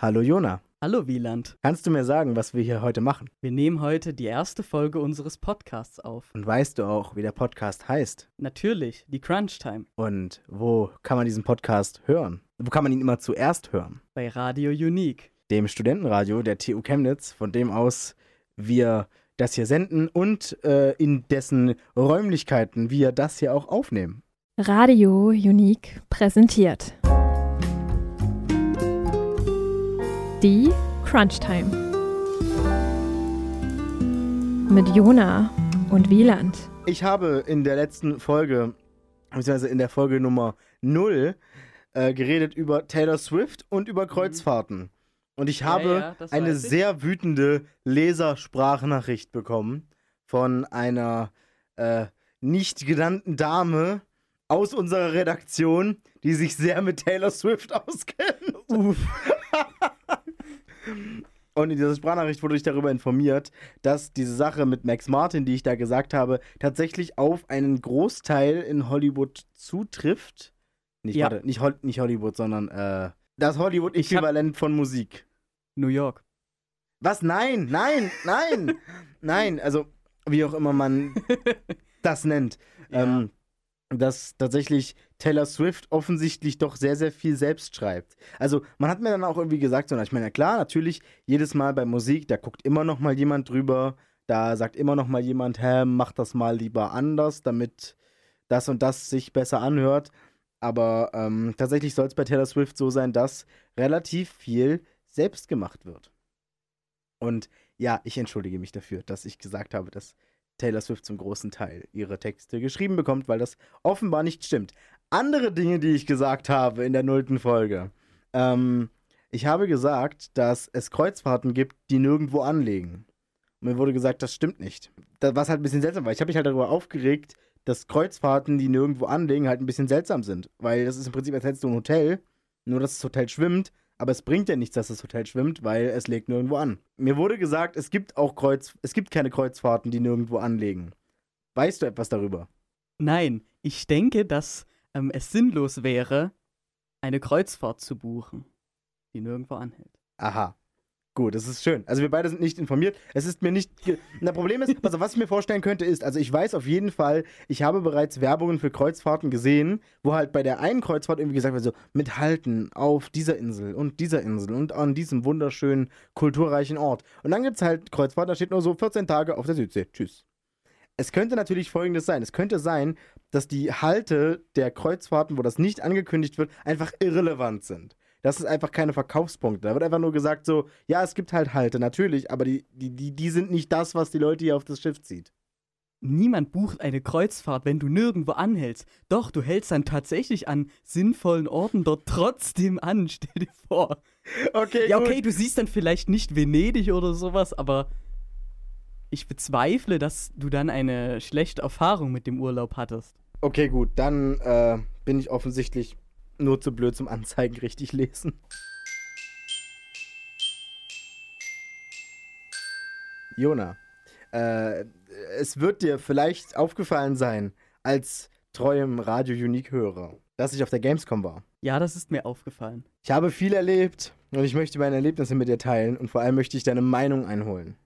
Hallo Jona. Hallo Wieland. Kannst du mir sagen, was wir hier heute machen? Wir nehmen heute die erste Folge unseres Podcasts auf. Und weißt du auch, wie der Podcast heißt? Natürlich, die Crunch Time. Und wo kann man diesen Podcast hören? Wo kann man ihn immer zuerst hören? Bei Radio Unique. Dem Studentenradio der TU Chemnitz, von dem aus wir das hier senden und äh, in dessen Räumlichkeiten wir das hier auch aufnehmen. Radio Unique präsentiert. Die Crunch Time. Mit Jona und Wieland. Ich habe in der letzten Folge, beziehungsweise in der Folge Nummer 0, äh, geredet über Taylor Swift und über Kreuzfahrten. Und ich habe ja, das eine ich. sehr wütende Lesersprachnachricht bekommen von einer äh, nicht genannten Dame aus unserer Redaktion, die sich sehr mit Taylor Swift auskennt. Und in dieser Sprachnachricht wurde ich darüber informiert, dass diese Sache mit Max Martin, die ich da gesagt habe, tatsächlich auf einen Großteil in Hollywood zutrifft. Nicht, Ja. warte, nicht, Hol nicht Hollywood, sondern äh, das Hollywood-Äquivalent von Musik. New York. Was? Nein, nein, nein, nein. Also, wie auch immer man das nennt. Ja. Ähm, dass tatsächlich Taylor Swift offensichtlich doch sehr, sehr viel selbst schreibt. Also, man hat mir dann auch irgendwie gesagt, so, ich meine, klar, natürlich, jedes Mal bei Musik, da guckt immer noch mal jemand drüber, da sagt immer noch mal jemand, hä, mach das mal lieber anders, damit das und das sich besser anhört. Aber ähm, tatsächlich soll es bei Taylor Swift so sein, dass relativ viel selbst gemacht wird. Und ja, ich entschuldige mich dafür, dass ich gesagt habe, dass Taylor Swift zum großen Teil ihre Texte geschrieben bekommt, weil das offenbar nicht stimmt. Andere Dinge, die ich gesagt habe in der nullten Folge. Ähm, ich habe gesagt, dass es Kreuzfahrten gibt, die nirgendwo anlegen. Mir wurde gesagt, das stimmt nicht. Da, was halt ein bisschen seltsam war. Ich habe mich halt darüber aufgeregt, dass Kreuzfahrten, die nirgendwo anlegen, halt ein bisschen seltsam sind. Weil das ist im Prinzip, als hättest du ein Hotel, nur dass das Hotel schwimmt, aber es bringt ja nichts, dass das Hotel schwimmt, weil es legt nirgendwo an. Mir wurde gesagt, es gibt auch Kreuz, es gibt keine Kreuzfahrten, die nirgendwo anlegen. Weißt du etwas darüber? Nein, ich denke, dass ähm, es sinnlos wäre, eine Kreuzfahrt zu buchen, die nirgendwo anhält. Aha. Gut, das ist schön. Also wir beide sind nicht informiert. Es ist mir nicht. Na, Problem ist, also was ich mir vorstellen könnte, ist, also ich weiß auf jeden Fall, ich habe bereits Werbungen für Kreuzfahrten gesehen, wo halt bei der einen Kreuzfahrt irgendwie gesagt wird, so, mit Halten auf dieser Insel und dieser Insel und an diesem wunderschönen, kulturreichen Ort. Und dann gibt es halt Kreuzfahrt, da steht nur so 14 Tage auf der Südsee. Tschüss. Es könnte natürlich folgendes sein. Es könnte sein, dass die Halte der Kreuzfahrten, wo das nicht angekündigt wird, einfach irrelevant sind. Das ist einfach keine Verkaufspunkte. Da wird einfach nur gesagt so, ja, es gibt halt Halte, natürlich, aber die, die, die, die sind nicht das, was die Leute hier auf das Schiff zieht. Niemand bucht eine Kreuzfahrt, wenn du nirgendwo anhältst. Doch, du hältst dann tatsächlich an sinnvollen Orten dort trotzdem an. Stell dir vor. Okay, Ja, gut. okay, du siehst dann vielleicht nicht Venedig oder sowas, aber ich bezweifle, dass du dann eine schlechte Erfahrung mit dem Urlaub hattest. Okay, gut, dann äh, bin ich offensichtlich nur zu blöd zum Anzeigen richtig lesen. Jona, äh, es wird dir vielleicht aufgefallen sein, als treuem Radio Unique-Hörer, dass ich auf der Gamescom war. Ja, das ist mir aufgefallen. Ich habe viel erlebt und ich möchte meine Erlebnisse mit dir teilen und vor allem möchte ich deine Meinung einholen.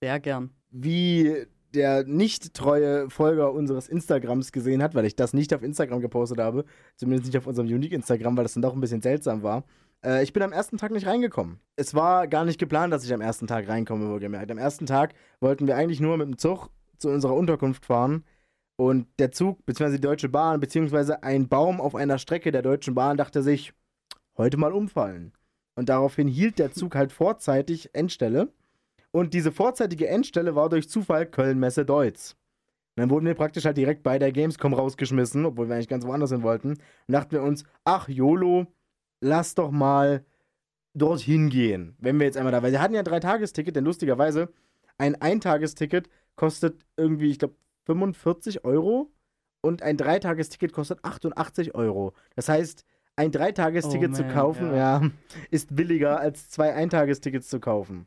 Sehr gern. Wie der nicht treue Folger unseres Instagrams gesehen hat, weil ich das nicht auf Instagram gepostet habe, zumindest nicht auf unserem Unique Instagram, weil das dann doch ein bisschen seltsam war. Äh, ich bin am ersten Tag nicht reingekommen. Es war gar nicht geplant, dass ich am ersten Tag reinkomme, wohlgemerkt. Am ersten Tag wollten wir eigentlich nur mit dem Zug zu unserer Unterkunft fahren und der Zug, beziehungsweise die Deutsche Bahn, beziehungsweise ein Baum auf einer Strecke der Deutschen Bahn dachte sich, heute mal umfallen. Und daraufhin hielt der Zug halt vorzeitig Endstelle. Und diese vorzeitige Endstelle war durch Zufall Köln-Messe Deutz. Und dann wurden wir praktisch halt direkt bei der Gamescom rausgeschmissen, obwohl wir eigentlich ganz woanders hin wollten. Und dachten wir uns, ach YOLO, lass doch mal dorthin gehen, wenn wir jetzt einmal da, weil sie hatten ja ein Dreitagesticket, denn lustigerweise ein Eintagesticket kostet irgendwie, ich glaube, 45 Euro und ein Dreitagesticket kostet 88 Euro. Das heißt, ein Dreitagesticket Oh zu kaufen, ja. ja. ist billiger als zwei Eintagestickets zu kaufen.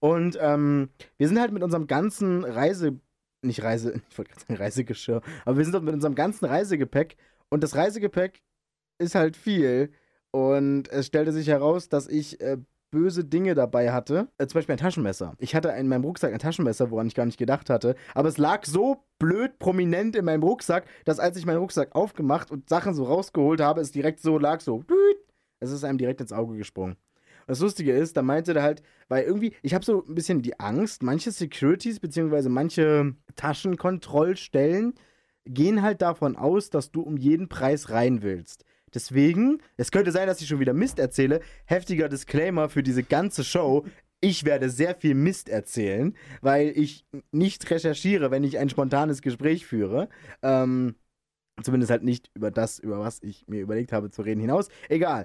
Und ähm, wir sind halt mit unserem ganzen Reise, nicht Reise, ich wollte gerade sagen Reisegeschirr, aber wir sind dort mit unserem ganzen Reisegepäck und das Reisegepäck ist halt viel Und es stellte sich heraus, dass ich äh, böse Dinge dabei hatte. Äh, zum Beispiel ein Taschenmesser. Ich hatte in meinem Rucksack ein Taschenmesser, woran ich gar nicht gedacht hatte. Aber es lag so blöd prominent in meinem Rucksack, dass als ich meinen Rucksack aufgemacht und Sachen so rausgeholt habe, es direkt so lag so. Es ist einem direkt ins Auge gesprungen. Das Lustige ist, da meinte er halt, weil irgendwie, ich habe so ein bisschen die Angst, manche Securities beziehungsweise manche Taschenkontrollstellen gehen halt davon aus, dass du um jeden Preis rein willst. Deswegen, es könnte sein, dass ich schon wieder Mist erzähle. Heftiger Disclaimer für diese ganze Show. Ich werde sehr viel Mist erzählen, weil ich nicht recherchiere, wenn ich ein spontanes Gespräch führe. Ähm, zumindest halt nicht über das, über was ich mir überlegt habe zu reden, hinaus. Egal.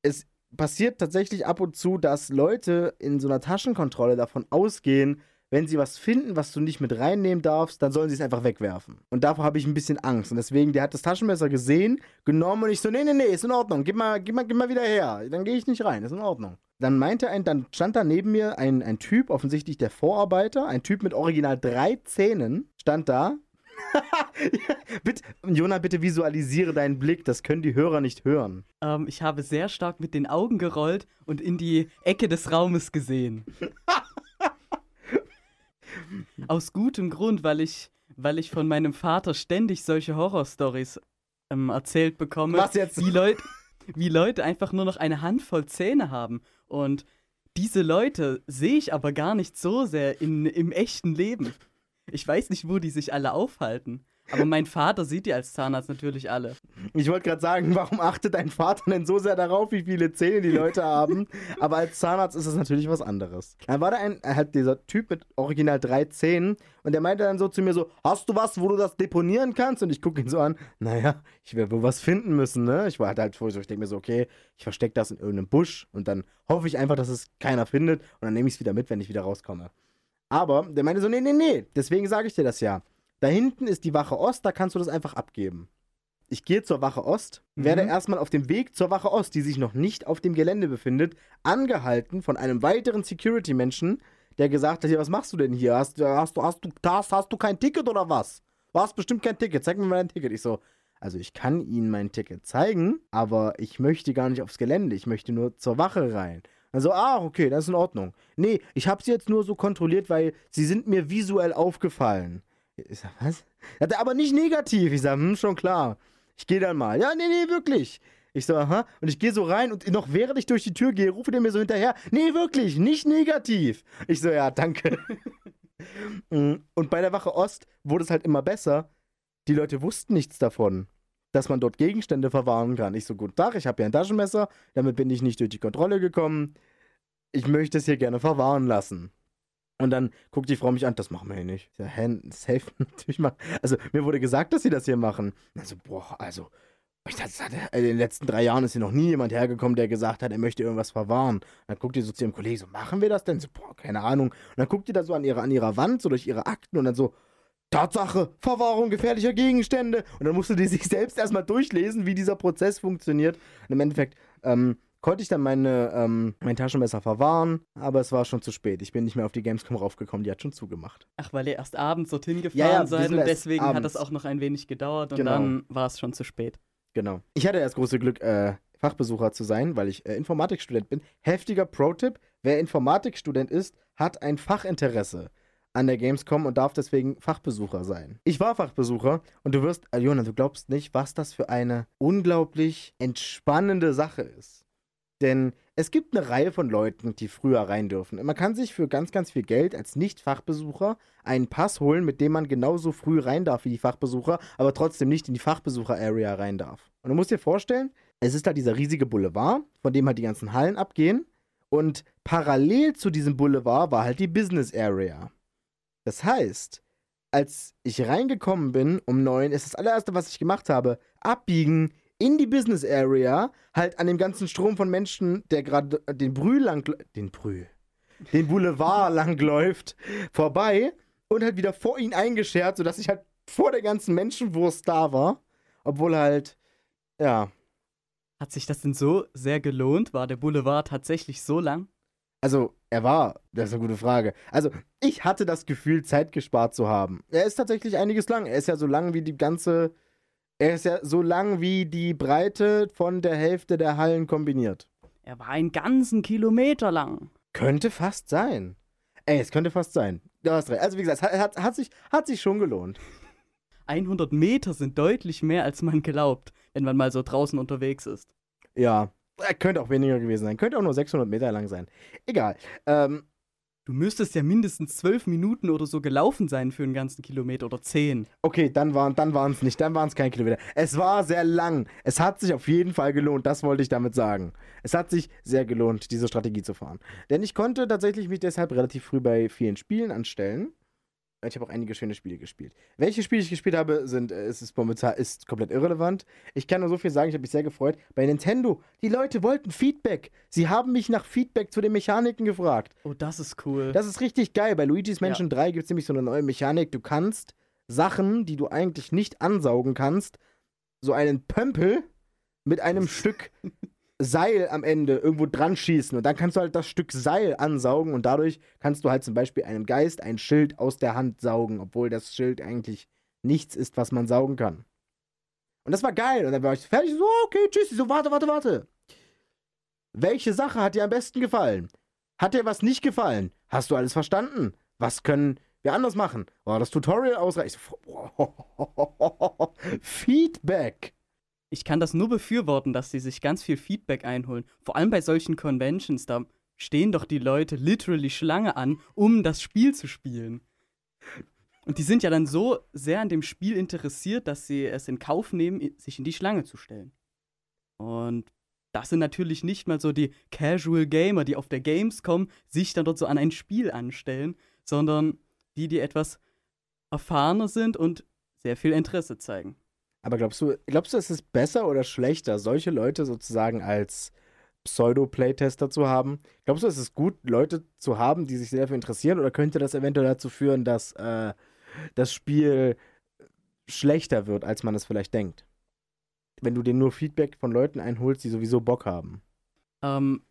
Es passiert tatsächlich ab und zu, dass Leute in so einer Taschenkontrolle davon ausgehen, wenn sie was finden, was du nicht mit reinnehmen darfst, dann sollen sie es einfach wegwerfen. Und davor habe ich ein bisschen Angst. Und deswegen, der hat das Taschenmesser gesehen, genommen und ich so, nee, nee, nee, ist in Ordnung, gib mal, gib mal, gib mal wieder her. Dann gehe ich nicht rein, ist in Ordnung. Dann meinte ein, dann stand da neben mir ein, ein Typ, offensichtlich der Vorarbeiter, ein Typ mit original drei Zähnen, stand da. bitte, Jona, bitte visualisiere deinen Blick, das können die Hörer nicht hören. Ähm, ich habe sehr stark mit den Augen gerollt und in die Ecke des Raumes gesehen. Aus gutem Grund, weil ich, weil ich von meinem Vater ständig solche Horrorstories ähm, erzählt bekomme. Was jetzt? Wie, Leut, wie Leute einfach nur noch eine Handvoll Zähne haben. Und diese Leute sehe ich aber gar nicht so sehr in, im echten Leben. Ich weiß nicht, wo die sich alle aufhalten. Aber mein Vater sieht die als Zahnarzt natürlich alle. Ich wollte gerade sagen, warum achtet dein Vater denn so sehr darauf, wie viele Zähne die Leute haben? Aber als Zahnarzt ist es natürlich was anderes. Dann war da ein, halt dieser Typ mit original drei Zähnen und der meinte dann so zu mir so, hast du was, wo du das deponieren kannst? Und ich gucke ihn so an, naja, ich werde wohl was finden müssen, ne? Ich war halt halt vor so, ich denke mir so, okay, ich verstecke das in irgendeinem Busch und dann hoffe ich einfach, dass es keiner findet und dann nehme ich es wieder mit, wenn ich wieder rauskomme. Aber der meinte so, nee, nee, nee, deswegen sage ich dir das ja. Da hinten ist die Wache Ost, da kannst du das einfach abgeben. Ich gehe zur Wache Ost, werde Mhm. erstmal auf dem Weg zur Wache Ost, die sich noch nicht auf dem Gelände befindet, angehalten von einem weiteren Security-Menschen, der gesagt hat, ja, was machst du denn hier? Hast, hast, du, hast, du, hast, hast du kein Ticket oder was? Du hast bestimmt kein Ticket, zeig mir mal dein Ticket. Ich so, also ich kann Ihnen mein Ticket zeigen, aber ich möchte gar nicht aufs Gelände, ich möchte nur zur Wache rein. Also, ah, okay, das ist in Ordnung. Nee, ich habe sie jetzt nur so kontrolliert, weil sie sind mir visuell aufgefallen. Ich sag, was? Er aber nicht negativ. Ich sag, hm, schon klar. Ich gehe dann mal. Ja, nee, nee, wirklich. Ich so, aha. Und ich gehe so rein und noch während ich durch die Tür gehe, rufe der mir so hinterher, nee, wirklich, nicht negativ. Ich so, ja, danke. Mm, und bei der Wache Ost wurde es halt immer besser. Die Leute wussten nichts davon, dass man dort Gegenstände verwahren kann. Ich so, guten Tag, ich habe hier ein Taschenmesser, damit bin ich nicht durch die Kontrolle gekommen. Ich möchte es hier gerne verwahren lassen. Und dann guckt die Frau mich an, das machen wir hier nicht. Ich sag, hä, safe natürlich machen. Also, mir wurde gesagt, dass sie das hier machen. Also, boah, also, ich dachte, hat- in den letzten drei Jahren ist hier noch nie jemand hergekommen, der gesagt hat, er möchte irgendwas verwahren. dann guckt die so zu ihrem Kollegen, so, machen wir das denn? So, boah, keine Ahnung. Und dann guckt die da so an ihrer, an ihrer Wand, so durch ihre Akten und dann so, Tatsache, Verwahrung gefährlicher Gegenstände. Und dann musste die sich selbst erstmal durchlesen, wie dieser Prozess funktioniert. Und im Endeffekt ähm, konnte ich dann meine, ähm, mein Taschenmesser verwahren, aber es war schon zu spät. Ich bin nicht mehr auf die Gamescom raufgekommen, die hat schon zugemacht. Ach, weil ihr erst abends dorthin gefahren Ja, ja, seid und erst deswegen hat abends. das auch noch ein wenig gedauert und Genau. dann war es schon zu spät. Genau. Ich hatte das große Glück, äh, Fachbesucher zu sein, weil ich äh, Informatikstudent bin. Heftiger Pro-Tipp: Wer Informatikstudent ist, hat ein Fachinteresse an der Gamescom und darf deswegen Fachbesucher sein. Ich war Fachbesucher und du wirst, äh, Jonas, du glaubst nicht, was das für eine unglaublich entspannende Sache ist. Denn es gibt eine Reihe von Leuten, die früher rein dürfen. Man kann sich für ganz, ganz viel Geld als Nicht-Fachbesucher einen Pass holen, mit dem man genauso früh rein darf wie die Fachbesucher, aber trotzdem nicht in die Fachbesucher-Area rein darf. Und du musst dir vorstellen, es ist halt dieser riesige Boulevard, von dem halt die ganzen Hallen abgehen. Und parallel zu diesem Boulevard war halt die Business Area. Das heißt, als ich reingekommen bin um neun, ist das allererste, was ich gemacht habe, abbiegen in die Business Area, halt an dem ganzen Strom von Menschen, der gerade den Brühl lang, den Brühl, den Boulevard langläuft, vorbei und halt wieder vor ihn eingeschert, sodass ich halt vor der ganzen Menschenwurst da war. Obwohl halt, ja, Hat sich das denn so sehr gelohnt? War der Boulevard tatsächlich so lang? Also, er war, das ist eine gute Frage. Also, ich hatte das Gefühl, Zeit gespart zu haben. Er ist tatsächlich einiges lang. Er ist ja so lang wie die ganze Er ist ja so lang wie die Breite von der Hälfte der Hallen kombiniert. Er war einen ganzen Kilometer lang. Könnte fast sein. Ey, es könnte fast sein. Du hast recht. Also wie gesagt, es hat, hat, sich, hat sich schon gelohnt. 100 Meter sind deutlich mehr, als man glaubt, wenn man mal so draußen unterwegs ist. Ja, könnte auch weniger gewesen sein. Könnte auch nur 600 Meter lang sein. Egal. Ähm, Du müsstest ja mindestens zwölf Minuten oder so gelaufen sein für einen ganzen Kilometer oder zehn. okay, dann waren dann es nicht. Dann waren es kein Kilometer. Es war sehr lang. Es hat sich auf jeden Fall gelohnt. Das wollte ich damit sagen. Es hat sich sehr gelohnt, diese Strategie zu fahren. Denn ich konnte tatsächlich mich deshalb relativ früh bei vielen Spielen anstellen. Ich habe auch einige schöne Spiele gespielt. Welche Spiele ich gespielt habe, sind, äh, es ist momentan ist komplett irrelevant. Ich kann nur so viel sagen, ich habe mich sehr gefreut. Bei Nintendo, die Leute wollten Feedback. Sie haben mich nach Feedback zu den Mechaniken gefragt. Oh, das ist cool. Das ist richtig geil. Bei Luigi's Mansion 3 gibt es nämlich so eine neue Mechanik. Du kannst Sachen, die du eigentlich nicht ansaugen kannst, so einen Pömpel mit einem Stück Seil am Ende irgendwo dran schießen. Und dann kannst du halt das Stück Seil ansaugen und dadurch kannst du halt zum Beispiel einem Geist ein Schild aus der Hand saugen, obwohl das Schild eigentlich nichts ist, was man saugen kann. Und das war geil. Und dann war ich fertig. So, okay, tschüss. So, warte, warte, warte. Welche Sache hat dir am besten gefallen? Hat dir was nicht gefallen? Hast du alles verstanden? Was können wir anders machen? War das Tutorial ausreichend? Feedback. Ich kann das nur befürworten, dass sie sich ganz viel Feedback einholen. Vor allem bei solchen Conventions, da stehen doch die Leute literally Schlange an, um das Spiel zu spielen. Und die sind ja dann so sehr an dem Spiel interessiert, dass sie es in Kauf nehmen, sich in die Schlange zu stellen. Und das sind natürlich nicht mal so die Casual Gamer, die auf der Gamescom sich dann dort so an ein Spiel anstellen, sondern die, die etwas erfahrener sind und sehr viel Interesse zeigen. Aber glaubst du, glaubst du, es ist besser oder schlechter, solche Leute sozusagen als Pseudo-Playtester zu haben? Glaubst du, es ist gut, Leute zu haben, die sich sehr dafür interessieren, oder könnte das eventuell dazu führen, dass äh, das Spiel schlechter wird, als man es vielleicht denkt? Wenn du dir nur Feedback von Leuten einholst, die sowieso Bock haben. Ähm,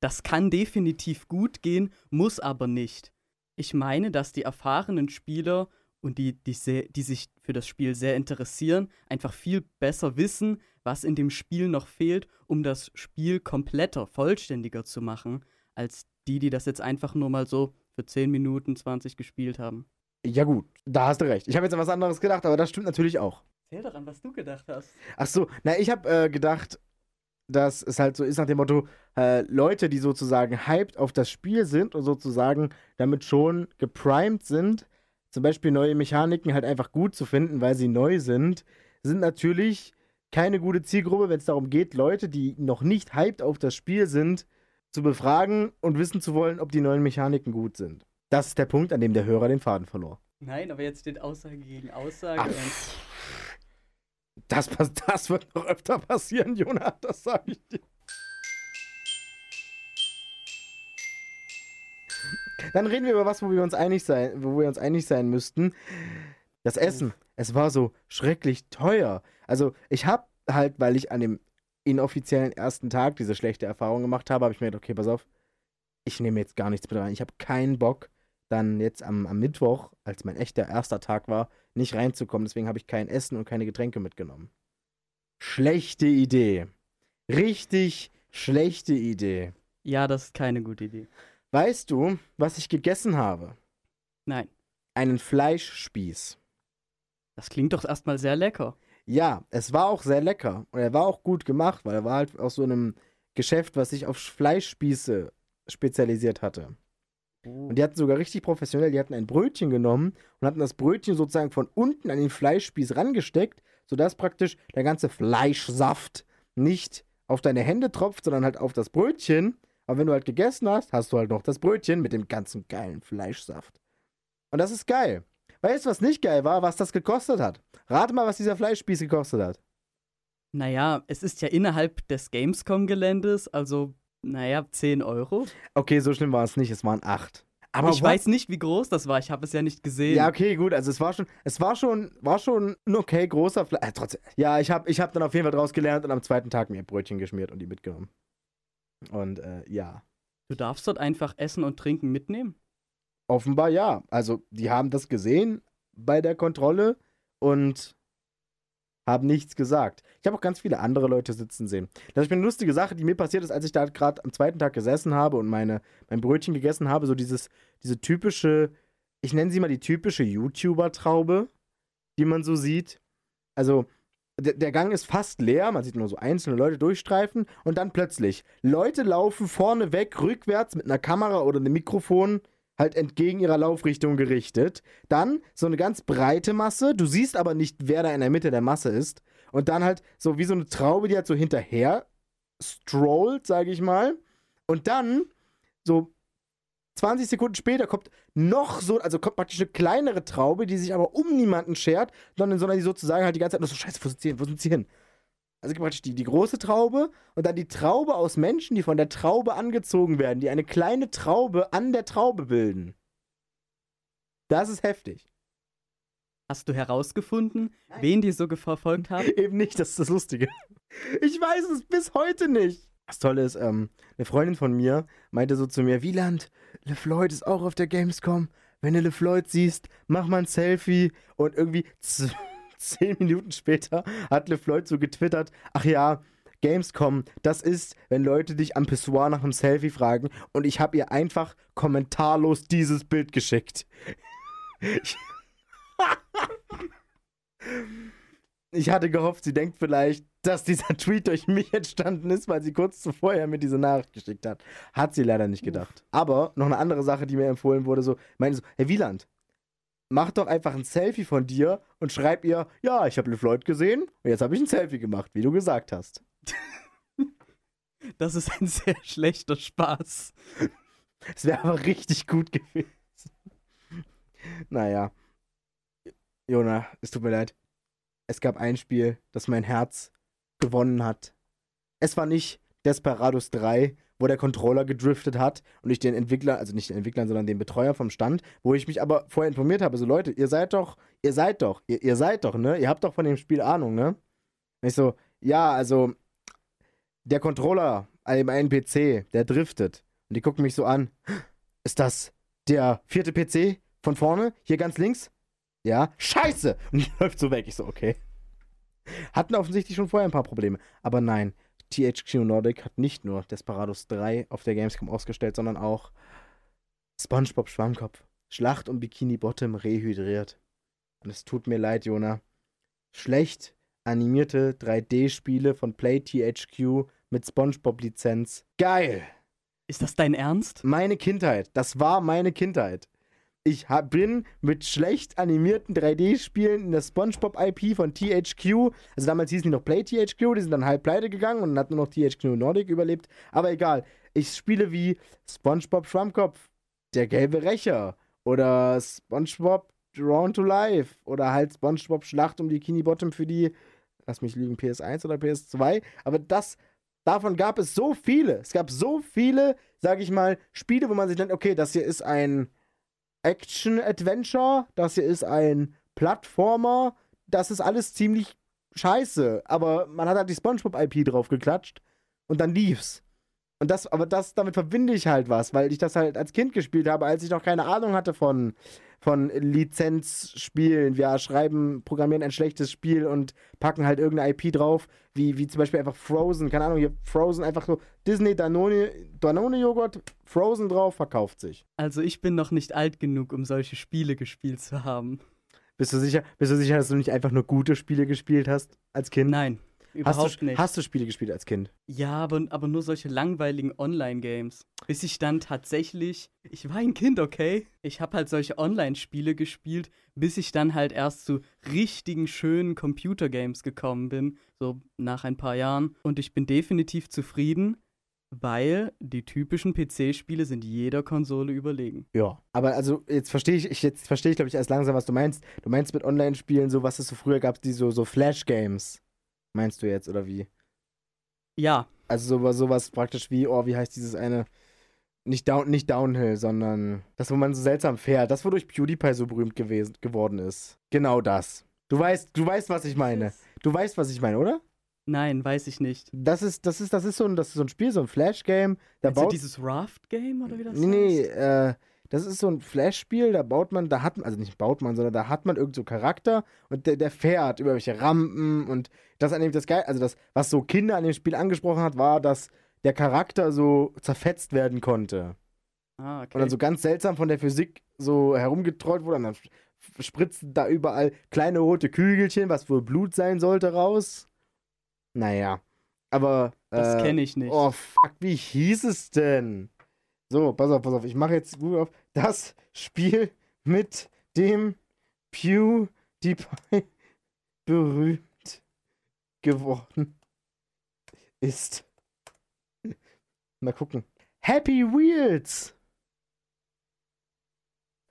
das kann definitiv gut gehen, muss aber nicht. Ich meine, dass die erfahrenen Spieler und die, die, sehr, die sich für das Spiel sehr interessieren, einfach viel besser wissen, was in dem Spiel noch fehlt, um das Spiel kompletter, vollständiger zu machen, als die, die das jetzt einfach nur mal so für 10 Minuten, 20 gespielt haben. Ja, gut, da hast du recht. Ich habe jetzt an was anderes gedacht, aber das stimmt natürlich auch. Erzähl doch an, was du gedacht hast. Ach so, na, ich habe äh, gedacht, dass es halt so ist nach dem Motto, äh, Leute, die sozusagen hyped auf das Spiel sind und sozusagen damit schon geprimed sind, zum Beispiel neue Mechaniken halt einfach gut zu finden, weil sie neu sind, sind natürlich keine gute Zielgruppe, wenn es darum geht, Leute, die noch nicht hyped auf das Spiel sind, zu befragen und wissen zu wollen, ob die neuen Mechaniken gut sind. Das ist der Punkt, an dem der Hörer den Faden verlor. Nein, aber jetzt steht Aussage gegen Aussage. Ach, und Das, das wird noch öfter passieren, Jonah, das sage ich dir. Dann reden wir über was, wo wir uns einig sein, wo wir uns einig sein müssten. Das Essen. Es war so schrecklich teuer. Also, ich habe halt, weil ich an dem inoffiziellen ersten Tag diese schlechte Erfahrung gemacht habe, habe ich mir gedacht, okay, pass auf, ich nehme jetzt gar nichts mit rein. Ich habe keinen Bock, dann jetzt am, am Mittwoch, als mein echter erster Tag war, nicht reinzukommen. Deswegen habe ich kein Essen und keine Getränke mitgenommen. Schlechte Idee. Richtig schlechte Idee. ja, das ist keine gute Idee. Weißt du, was ich gegessen habe? Nein, Einen Fleischspieß. das klingt doch erstmal sehr lecker. Ja, es war auch sehr lecker und er war auch gut gemacht, weil er war halt aus so einem Geschäft, was sich auf Fleischspieße spezialisiert hatte. Und die hatten sogar richtig professionell, die hatten ein Brötchen genommen und hatten das Brötchen sozusagen von unten an den Fleischspieß rangesteckt, sodass praktisch der ganze Fleischsaft nicht auf deine Hände tropft, sondern halt auf das Brötchen. Aber wenn du halt gegessen hast, hast du halt noch das Brötchen mit dem ganzen geilen Fleischsaft. Und das ist geil. Weißt du, was nicht geil war, was das gekostet hat? Rate mal, was dieser Fleischspieß gekostet hat. Naja, es ist ja innerhalb des Gamescom-Geländes, also, naja, 10 Euro. Okay, so schlimm war es nicht, es waren acht. Aber ich what? weiß nicht, wie groß das war, ich habe es ja nicht gesehen. Ja, okay, gut. Also es war schon, es war schon, war schon ein okay großer Fleisch. Äh, trotzdem. Ja, ich habe ich hab dann auf jeden Fall draus gelernt und am zweiten Tag mir Brötchen geschmiert und die mitgenommen. Und äh, ja, Du darfst dort einfach Essen und Trinken mitnehmen. offenbar ja. Also die haben das gesehen bei der Kontrolle und haben nichts gesagt. Ich habe auch ganz viele andere Leute sitzen sehen. Das ist eine lustige Sache, die mir passiert ist, als ich da gerade am zweiten Tag gesessen habe und meine, mein Brötchen gegessen habe. So dieses, diese typische, ich nenne sie mal die typische YouTuber-Traube, die man so sieht. Also, der, der Gang ist fast leer, man sieht nur so einzelne Leute durchstreifen und dann plötzlich Leute laufen vorne weg, rückwärts mit einer Kamera oder einem Mikrofon halt entgegen ihrer Laufrichtung gerichtet. Dann so eine ganz breite Masse, du siehst aber nicht, wer da in der Mitte der Masse ist. Und dann halt so wie so eine Traube, die halt so hinterher strollt, sage ich mal. Und dann so 20 Sekunden später kommt noch so, also kommt praktisch eine kleinere Traube, die sich aber um niemanden schert, sondern, sondern die sozusagen halt die ganze Zeit nur so, scheiße, wo sind sie hin, wo sind sie hin? Also praktisch die, die große Traube und dann die Traube aus Menschen, die von der Traube angezogen werden, die eine kleine Traube an der Traube bilden. Das ist heftig. Hast du herausgefunden, Nein. wen die so verfolgt haben? Eben nicht, das ist das Lustige. Ich weiß es bis heute nicht. Das Tolle ist, ähm, eine Freundin von mir meinte so zu mir, Wieland, LeFloid ist auch auf der Gamescom. Wenn du LeFloid siehst, mach mal ein Selfie. Und irgendwie zehn Minuten später hat LeFloid so getwittert, ach ja, Gamescom, das ist, wenn Leute dich am Pissoir nach einem Selfie fragen und ich habe ihr einfach kommentarlos dieses Bild geschickt. ich hatte gehofft, sie denkt vielleicht, dass dieser Tweet durch mich entstanden ist, weil sie kurz zuvor ja mir diese Nachricht geschickt hat. Hat sie leider nicht gedacht. Aber noch eine andere Sache, die mir empfohlen wurde, so, meinte so, Herr Wieland, mach doch einfach ein Selfie von dir und schreib ihr, ja, ich habe LeFloid gesehen und jetzt habe ich ein Selfie gemacht, wie du gesagt hast. Das ist ein sehr schlechter Spaß. Es wäre aber richtig gut gewesen. Naja. Jona, es tut mir leid. Es gab ein Spiel, das mein Herz gewonnen hat. Es war nicht Desperados 3, wo der Controller gedriftet hat und ich den Entwickler, also nicht den Entwickler, sondern den Betreuer vom Stand, wo ich mich aber vorher informiert habe, so Leute, ihr seid doch, ihr seid doch, ihr, ihr seid doch, ne? Ihr habt doch von dem Spiel Ahnung, ne? Und ich so, ja, also der Controller einem PC, der driftet. Und die gucken mich so an. Ist das der vierte PC von vorne? Hier ganz links? Ja. Scheiße! Und die läuft so weg. Ich so, okay. Hatten offensichtlich schon vorher ein paar Probleme. Aber nein, THQ Nordic hat nicht nur Desperados 3 auf der Gamescom ausgestellt, sondern auch SpongeBob Schwammkopf. Schlacht um Bikini Bottom rehydriert. Und es tut mir leid, Jona. Schlecht animierte 3D-Spiele von Play THQ mit SpongeBob-Lizenz. Geil! Ist das dein Ernst? Meine Kindheit. Das war meine Kindheit ich hab, bin mit schlecht animierten 3D-Spielen in der SpongeBob-IP von THQ, also damals hießen die noch Play THQ, die sind dann halb pleite gegangen und hat nur noch THQ Nordic überlebt. Aber egal, ich spiele wie SpongeBob Schwammkopf, der gelbe Rächer oder SpongeBob Drawn to Life oder halt SpongeBob Schlacht um die Kini Bottom für die, lass mich lügen, PS1 oder PS2. Aber das, davon gab es so viele. Es gab so viele, sag ich mal, Spiele, wo man sich denkt, okay, das hier ist ein Action-Adventure, das hier ist ein Plattformer, das ist alles ziemlich scheiße. Aber man hat halt die SpongeBob-IP drauf geklatscht und dann lief's. Und das, aber das, damit verbinde ich halt was, weil ich das halt als Kind gespielt habe, als ich noch keine Ahnung hatte von, von Lizenzspielen. Wir schreiben, programmieren ein schlechtes Spiel und packen halt irgendeine IP drauf, wie, wie zum Beispiel einfach Frozen. Keine Ahnung, hier Frozen einfach so Disney Danone, Danone Joghurt, Frozen drauf, verkauft sich. Also ich bin noch nicht alt genug, um solche Spiele gespielt zu haben. Bist du sicher, bist du sicher, dass du nicht einfach nur gute Spiele gespielt hast als Kind? Nein. Überhaupt hast du, nicht. Hast du Spiele gespielt als Kind? Ja, aber, aber nur solche langweiligen Online-Games. Bis ich dann tatsächlich. Ich war ein Kind, okay? Ich habe halt solche Online-Spiele gespielt, bis ich dann halt erst zu richtigen, schönen Computer-Games gekommen bin. So nach ein paar Jahren. Und ich bin definitiv zufrieden, weil die typischen PC-Spiele sind jeder Konsole überlegen. Ja, aber also jetzt verstehe ich, jetzt verstehe ich glaube ich erst langsam, was du meinst. Du meinst mit Online-Spielen so, was es so früher gab, die so, so Flash-Games. Meinst du jetzt, oder wie? Ja. Also sowas, sowas praktisch wie, oh, wie heißt dieses eine? Nicht, Down, nicht Downhill, sondern das, wo man so seltsam fährt. Das, wodurch PewDiePie so berühmt gewesen, geworden ist. Genau das. Du weißt, du weißt, was ich meine. Du weißt, was ich meine, oder? Nein, weiß ich nicht. Das ist, das ist, das ist so ein, das ist so ein Spiel, so ein Flash-Game. Da baut dieses Raft-Game oder wie das nee, heißt? Nee, äh, das ist so ein Flash-Spiel, da baut man, da hat man, also nicht baut man, sondern da hat man irgend so Charakter und der, der fährt über welche Rampen und das an dem das geil, also das, was so Kinder an dem Spiel angesprochen hat, war, dass der Charakter so zerfetzt werden konnte. Ah, okay. Und dann so ganz seltsam von der Physik so herumgetrollt wurde und dann spritzen da überall kleine rote Kügelchen, was wohl Blut sein sollte, raus. Naja. Aber. das äh, kenne ich nicht. Oh, fuck, wie hieß es denn? So, pass auf, pass auf. Ich mache jetzt Google auf. Das Spiel mit dem PewDiePie berühmt geworden ist. Mal gucken. Happy Wheels!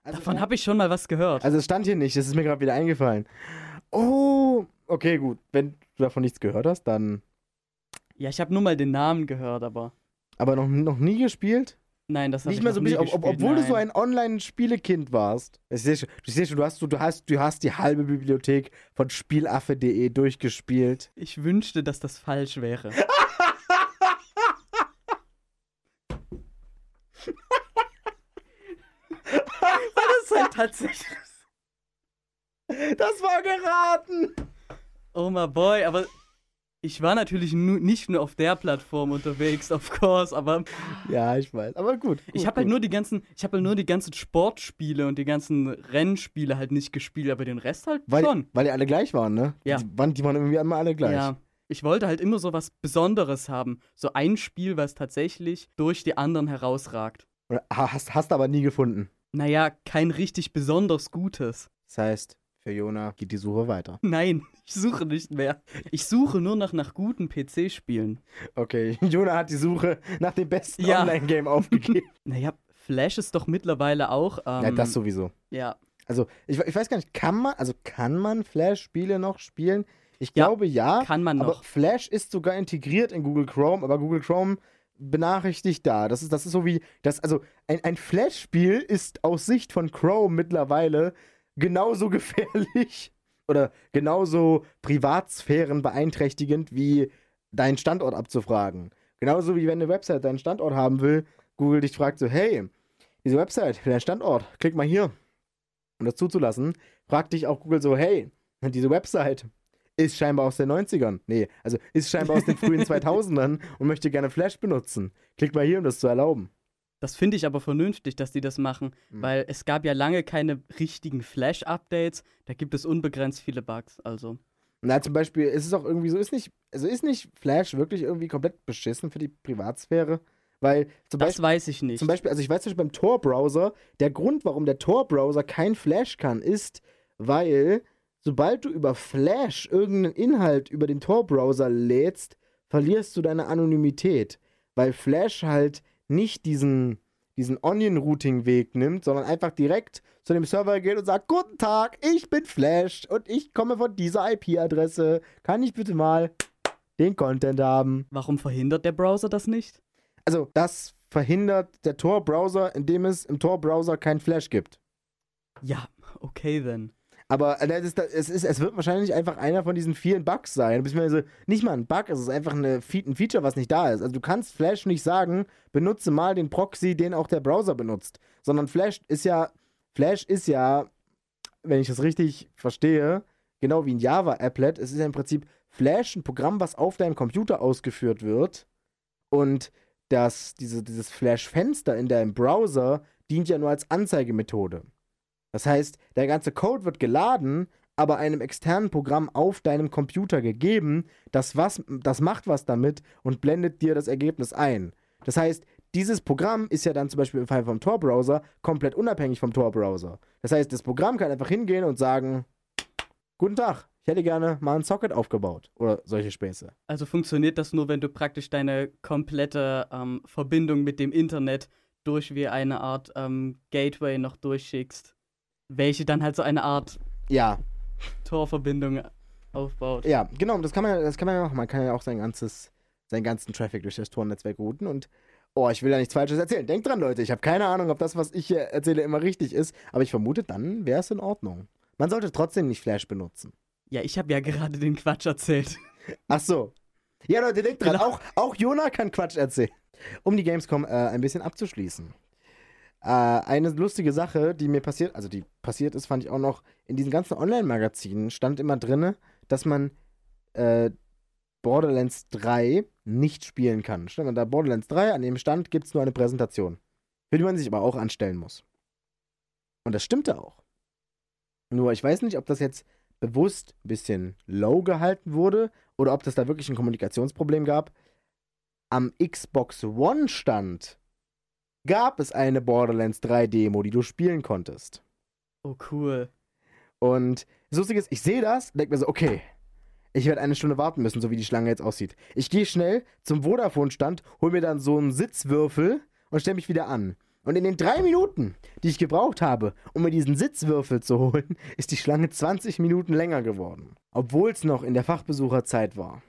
Also Davon stand- habe ich schon mal was gehört. Also es stand hier nicht, das ist mir gerade wieder eingefallen. Oh, okay, gut. Wenn du davon nichts gehört hast, dann. ja, ich habe nur mal den Namen gehört, aber Aber noch, noch nie gespielt? Nein, das Nicht ich mehr so ein nie bisschen, ob, obwohl du so nein. ein Online-Spielekind warst. Ich sehe schon, du siehst schon, du hast, du, du hast, du hast die halbe Bibliothek von Spielaffe.de durchgespielt. Ich wünschte, dass das falsch wäre. War das halt tatsächlich. Das war geraten! Oh my boy, aber ich war natürlich nu nicht nur auf der Plattform unterwegs, of course, aber Ja, ich weiß. Aber gut. ich gut, habe halt nur die ganzen, ich habe halt nur die ganzen Sportspiele und die ganzen Rennspiele halt nicht gespielt, aber den Rest halt Weil, schon. weil die alle gleich waren, ne? Ja. Die waren, die waren irgendwie immer alle gleich. Ja. Ich wollte halt immer so was Besonderes haben. So ein Spiel, was tatsächlich durch die anderen herausragt. Oder hast, hast aber nie gefunden. Naja, kein richtig besonders Gutes. Das heißt, für Jona geht die Suche weiter. Nein, ich suche nicht mehr. Ich suche nur noch nach guten PC-Spielen. Okay, Jona hat die Suche nach dem besten Ja. Online-Game aufgegeben. Naja, Flash ist doch mittlerweile auch. Ähm, ja, das sowieso. Ja, Also, ich, ich weiß gar nicht, kann man, also kann man Flash-Spiele noch spielen? Ich Ja, glaube ja. kann man aber noch. Flash ist sogar integriert in Google Chrome, aber Google Chrome benachrichtigt da. Das ist, das ist so wie, das, also ein, ein Flash-Spiel ist aus Sicht von Chrome mittlerweile genauso gefährlich oder genauso Privatsphären beeinträchtigend wie deinen Standort abzufragen. Genauso wie wenn eine Website deinen Standort haben will, Google dich fragt so, hey, diese Website für deinen Standort, klick mal hier. Um das zuzulassen, fragt dich auch Google so, hey, diese Website ist scheinbar aus den 90ern. Nee, also ist scheinbar aus den frühen 2000ern und möchte gerne Flash benutzen. Klick mal hier, um das zu erlauben. Das finde ich aber vernünftig, dass die das machen, Mhm. weil es gab ja lange keine richtigen Flash-Updates. Da gibt es unbegrenzt viele Bugs. Also, Na, zum Beispiel ist es auch irgendwie so, ist nicht, also ist nicht Flash wirklich irgendwie komplett beschissen für die Privatsphäre? Weil zum das Beispiel, weiß ich nicht. zum Beispiel, also ich weiß zum Beispiel beim Tor-Browser, der Grund, warum der Tor-Browser kein Flash kann, ist, weil sobald du über Flash irgendeinen Inhalt über den Tor-Browser lädst, verlierst du deine Anonymität. Weil Flash halt nicht diesen, diesen Onion-Routing-Weg nimmt, sondern einfach direkt zu dem Server geht und sagt, guten Tag, ich bin Flash und ich komme von dieser IP-Adresse. Kann ich bitte mal den Content haben? Warum verhindert der Browser das nicht? Also, das verhindert der Tor-Browser, indem es im Tor-Browser kein Flash gibt. Ja, okay then. Aber äh, das ist, es, ist, es wird wahrscheinlich einfach einer von diesen vielen Bugs sein. Beziehungsweise nicht mal ein Bug, es ist einfach eine, ein Feature, was nicht da ist. Also du kannst Flash nicht sagen, benutze mal den Proxy, den auch der Browser benutzt. Sondern Flash ist ja, Flash ist ja, wenn ich das richtig verstehe, genau wie ein Java-Applet, es ist ja im Prinzip Flash, ein Programm, was auf deinem Computer ausgeführt wird. Und das, diese, dieses Flash-Fenster in deinem Browser dient ja nur als Anzeigemethode. Das heißt, der ganze Code wird geladen, aber einem externen Programm auf deinem Computer gegeben, das, was, das macht was damit und blendet dir das Ergebnis ein. Das heißt, dieses Programm ist ja dann zum Beispiel im Fall vom Tor-Browser komplett unabhängig vom Tor-Browser. Das heißt, das Programm kann einfach hingehen und sagen, guten Tag, ich hätte gerne mal ein Socket aufgebaut oder solche Späße. Also funktioniert das nur, wenn du praktisch deine komplette ähm, Verbindung mit dem Internet durch wie eine Art ähm, Gateway noch durchschickst, welche dann halt so eine Art Ja, Torverbindung aufbaut. Ja, genau, das kann man, das kann man ja machen. Man kann ja auch sein ganzes, seinen ganzen Traffic durch das Tor-Netzwerk routen und oh, ich will ja nichts Falsches erzählen. Denkt dran, Leute, ich habe keine Ahnung, ob das, was ich hier erzähle, immer richtig ist, aber ich vermute, dann wäre es in Ordnung. Man sollte trotzdem nicht Flash benutzen. Ja, ich habe ja gerade den Quatsch erzählt. Ach so. Ja, Leute, denkt dran, Genau. auch, auch Jona kann Quatsch erzählen. Um die Gamescom äh, ein bisschen abzuschließen. Äh, eine lustige Sache, die mir passiert, also die passiert ist, fand ich auch noch, in diesen ganzen Online-Magazinen stand immer drin, dass man äh, Borderlands 3 nicht spielen kann. Stand da Borderlands 3, an dem Stand gibt es nur eine Präsentation. Für die man sich aber auch anstellen muss. Und das stimmte auch. Nur ich weiß nicht, ob das jetzt bewusst ein bisschen low gehalten wurde oder ob das da wirklich ein Kommunikationsproblem gab. Am Xbox One Stand gab es eine Borderlands 3 Demo, die du spielen konntest. Oh, cool. Und das Lustige ist, ich sehe das, denke mir so, okay, ich werde eine Stunde warten müssen, so wie die Schlange jetzt aussieht. Ich gehe schnell zum Vodafone-Stand, hole mir dann so einen Sitzwürfel und stelle mich wieder an. Und in den drei Minuten, die ich gebraucht habe, um mir diesen Sitzwürfel zu holen, ist die Schlange 20 Minuten länger geworden. Obwohl es noch in der Fachbesucherzeit war.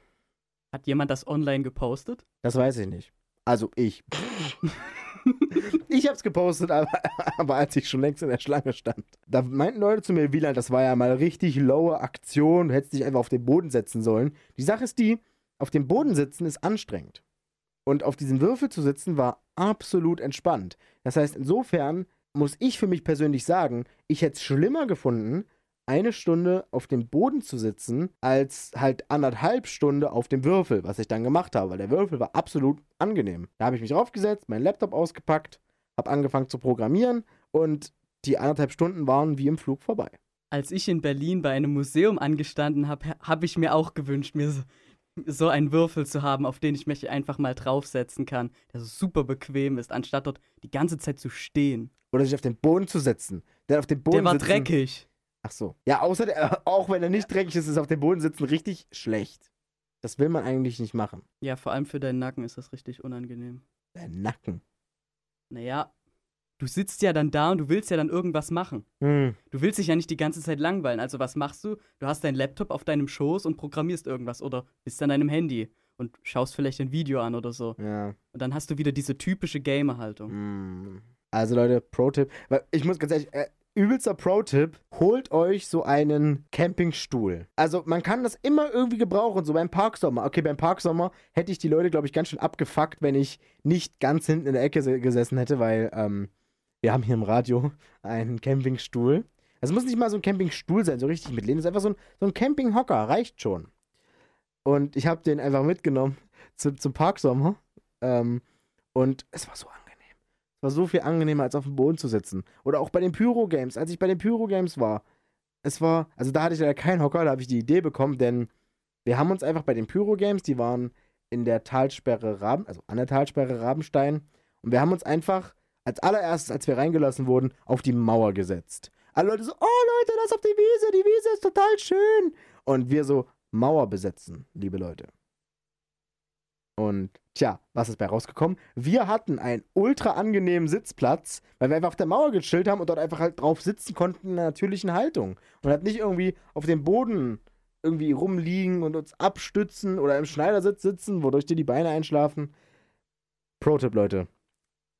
Hat jemand das online gepostet? Das weiß ich nicht. Also ich. ich hab's gepostet, aber, aber, als ich schon längst in der Schlange stand. Da meinten Leute zu mir, Wieland, das war ja mal richtig lowe Aktion, du hättest dich einfach auf den Boden setzen sollen. Die Sache ist die, auf dem Boden sitzen ist anstrengend. Und auf diesen Würfel zu sitzen war absolut entspannt. Das heißt, insofern muss ich für mich persönlich sagen, ich hätte es schlimmer gefunden, eine Stunde auf dem Boden zu sitzen, als halt anderthalb Stunde auf dem Würfel, was ich dann gemacht habe, weil der Würfel war absolut angenehm. Da habe ich mich draufgesetzt, meinen Laptop ausgepackt, habe angefangen zu programmieren und die anderthalb Stunden waren wie im Flug vorbei. Als ich in Berlin bei einem Museum angestanden habe, habe ich mir auch gewünscht, mir so, so einen Würfel zu haben, auf den ich mich einfach mal draufsetzen kann, der so super bequem ist, anstatt dort die ganze Zeit zu stehen. Oder sich auf den Boden zu setzen. Der auf dem Boden Der war sitzen, dreckig. Ach so. Ja, außer der, auch wenn er nicht dreckig ist, ist auf dem Boden sitzen richtig schlecht. Das will man eigentlich nicht machen. Ja, vor allem für deinen Nacken ist das richtig unangenehm. Der Nacken. Naja, du sitzt ja dann da und du willst ja dann irgendwas machen. Hm. Du willst dich ja nicht die ganze Zeit langweilen. Also was machst du? Du hast deinen Laptop auf deinem Schoß und programmierst irgendwas oder bist an deinem Handy und schaust vielleicht ein Video an oder so. Ja. Und dann hast du wieder diese typische Gamer-Haltung. Hm. Also Leute, Pro-Tipp. Ich muss ganz ehrlich, äh, übelster Pro-Tipp, holt euch so einen Campingstuhl. Also man kann das immer irgendwie gebrauchen, so beim Parksommer. Okay, beim Parksommer hätte ich die Leute, glaube ich, ganz schön abgefuckt, wenn ich nicht ganz hinten in der Ecke se- gesessen hätte, weil ähm, wir haben hier im Radio einen Campingstuhl. Es muss nicht mal so ein Campingstuhl sein, so richtig mit Lehnen. Es ist einfach so ein, so ein Campinghocker, reicht schon. Und ich habe den einfach mitgenommen zu, zum Parksommer. Ähm, und es war so angenehm. War so viel angenehmer, als auf dem Boden zu sitzen. Oder auch bei den Pyro-Games, als ich bei den Pyro-Games war. Es war, also da hatte ich leider keinen Hocker, da habe ich die Idee bekommen, denn wir haben uns einfach bei den Pyro-Games, die waren in der Talsperre Raben, also an der Talsperre Rabenstein, und wir haben uns einfach als allererstes, als wir reingelassen wurden, auf die Mauer gesetzt. Alle Leute so, oh Leute, das auf die Wiese, die Wiese ist total schön. Und wir so, Mauer besetzen, liebe Leute. Und tja, was ist bei rausgekommen? Wir hatten einen ultra angenehmen Sitzplatz, weil wir einfach auf der Mauer gechillt haben und dort einfach halt drauf sitzen konnten in einer natürlichen Haltung. Und halt nicht irgendwie auf dem Boden irgendwie rumliegen und uns abstützen oder im Schneidersitz sitzen, wodurch dir die Beine einschlafen. Pro-Tipp, Leute.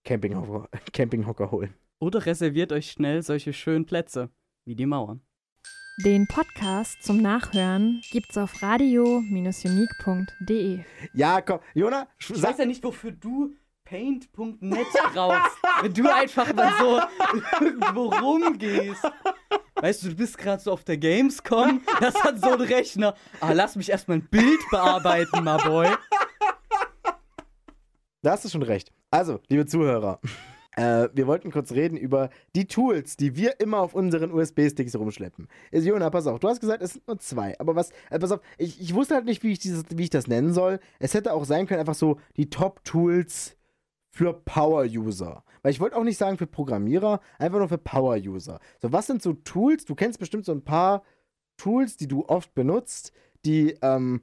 Campinghocker, Campinghocker holen. Oder reserviert euch schnell solche schönen Plätze, wie die Mauern. Den Podcast zum Nachhören gibt's auf radio-unique.de. Ja, komm, Jona, sch- Ich sag, weiß ja nicht, wofür du paint.net brauchst, wenn du einfach mal so irgendwo rumgehst. Weißt du, du bist gerade so auf der Gamescom, das hat so ein Rechner. Ah, lass mich erstmal ein Bild bearbeiten, my boy. Da hast du schon recht. Also, liebe Zuhörer, äh, wir wollten kurz reden über die Tools, die wir immer auf unseren USB-Sticks rumschleppen. Ist, Jona, pass auf, du hast gesagt, es sind nur zwei. Aber was, äh, pass auf, ich, ich wusste halt nicht, wie ich, dieses, wie ich das nennen soll. Es hätte auch sein können, einfach so die Top-Tools für Power-User. Weil ich wollte auch nicht sagen für Programmierer, einfach nur für Power-User. So, was sind so Tools? Du kennst bestimmt so ein paar Tools, die du oft benutzt, die ähm,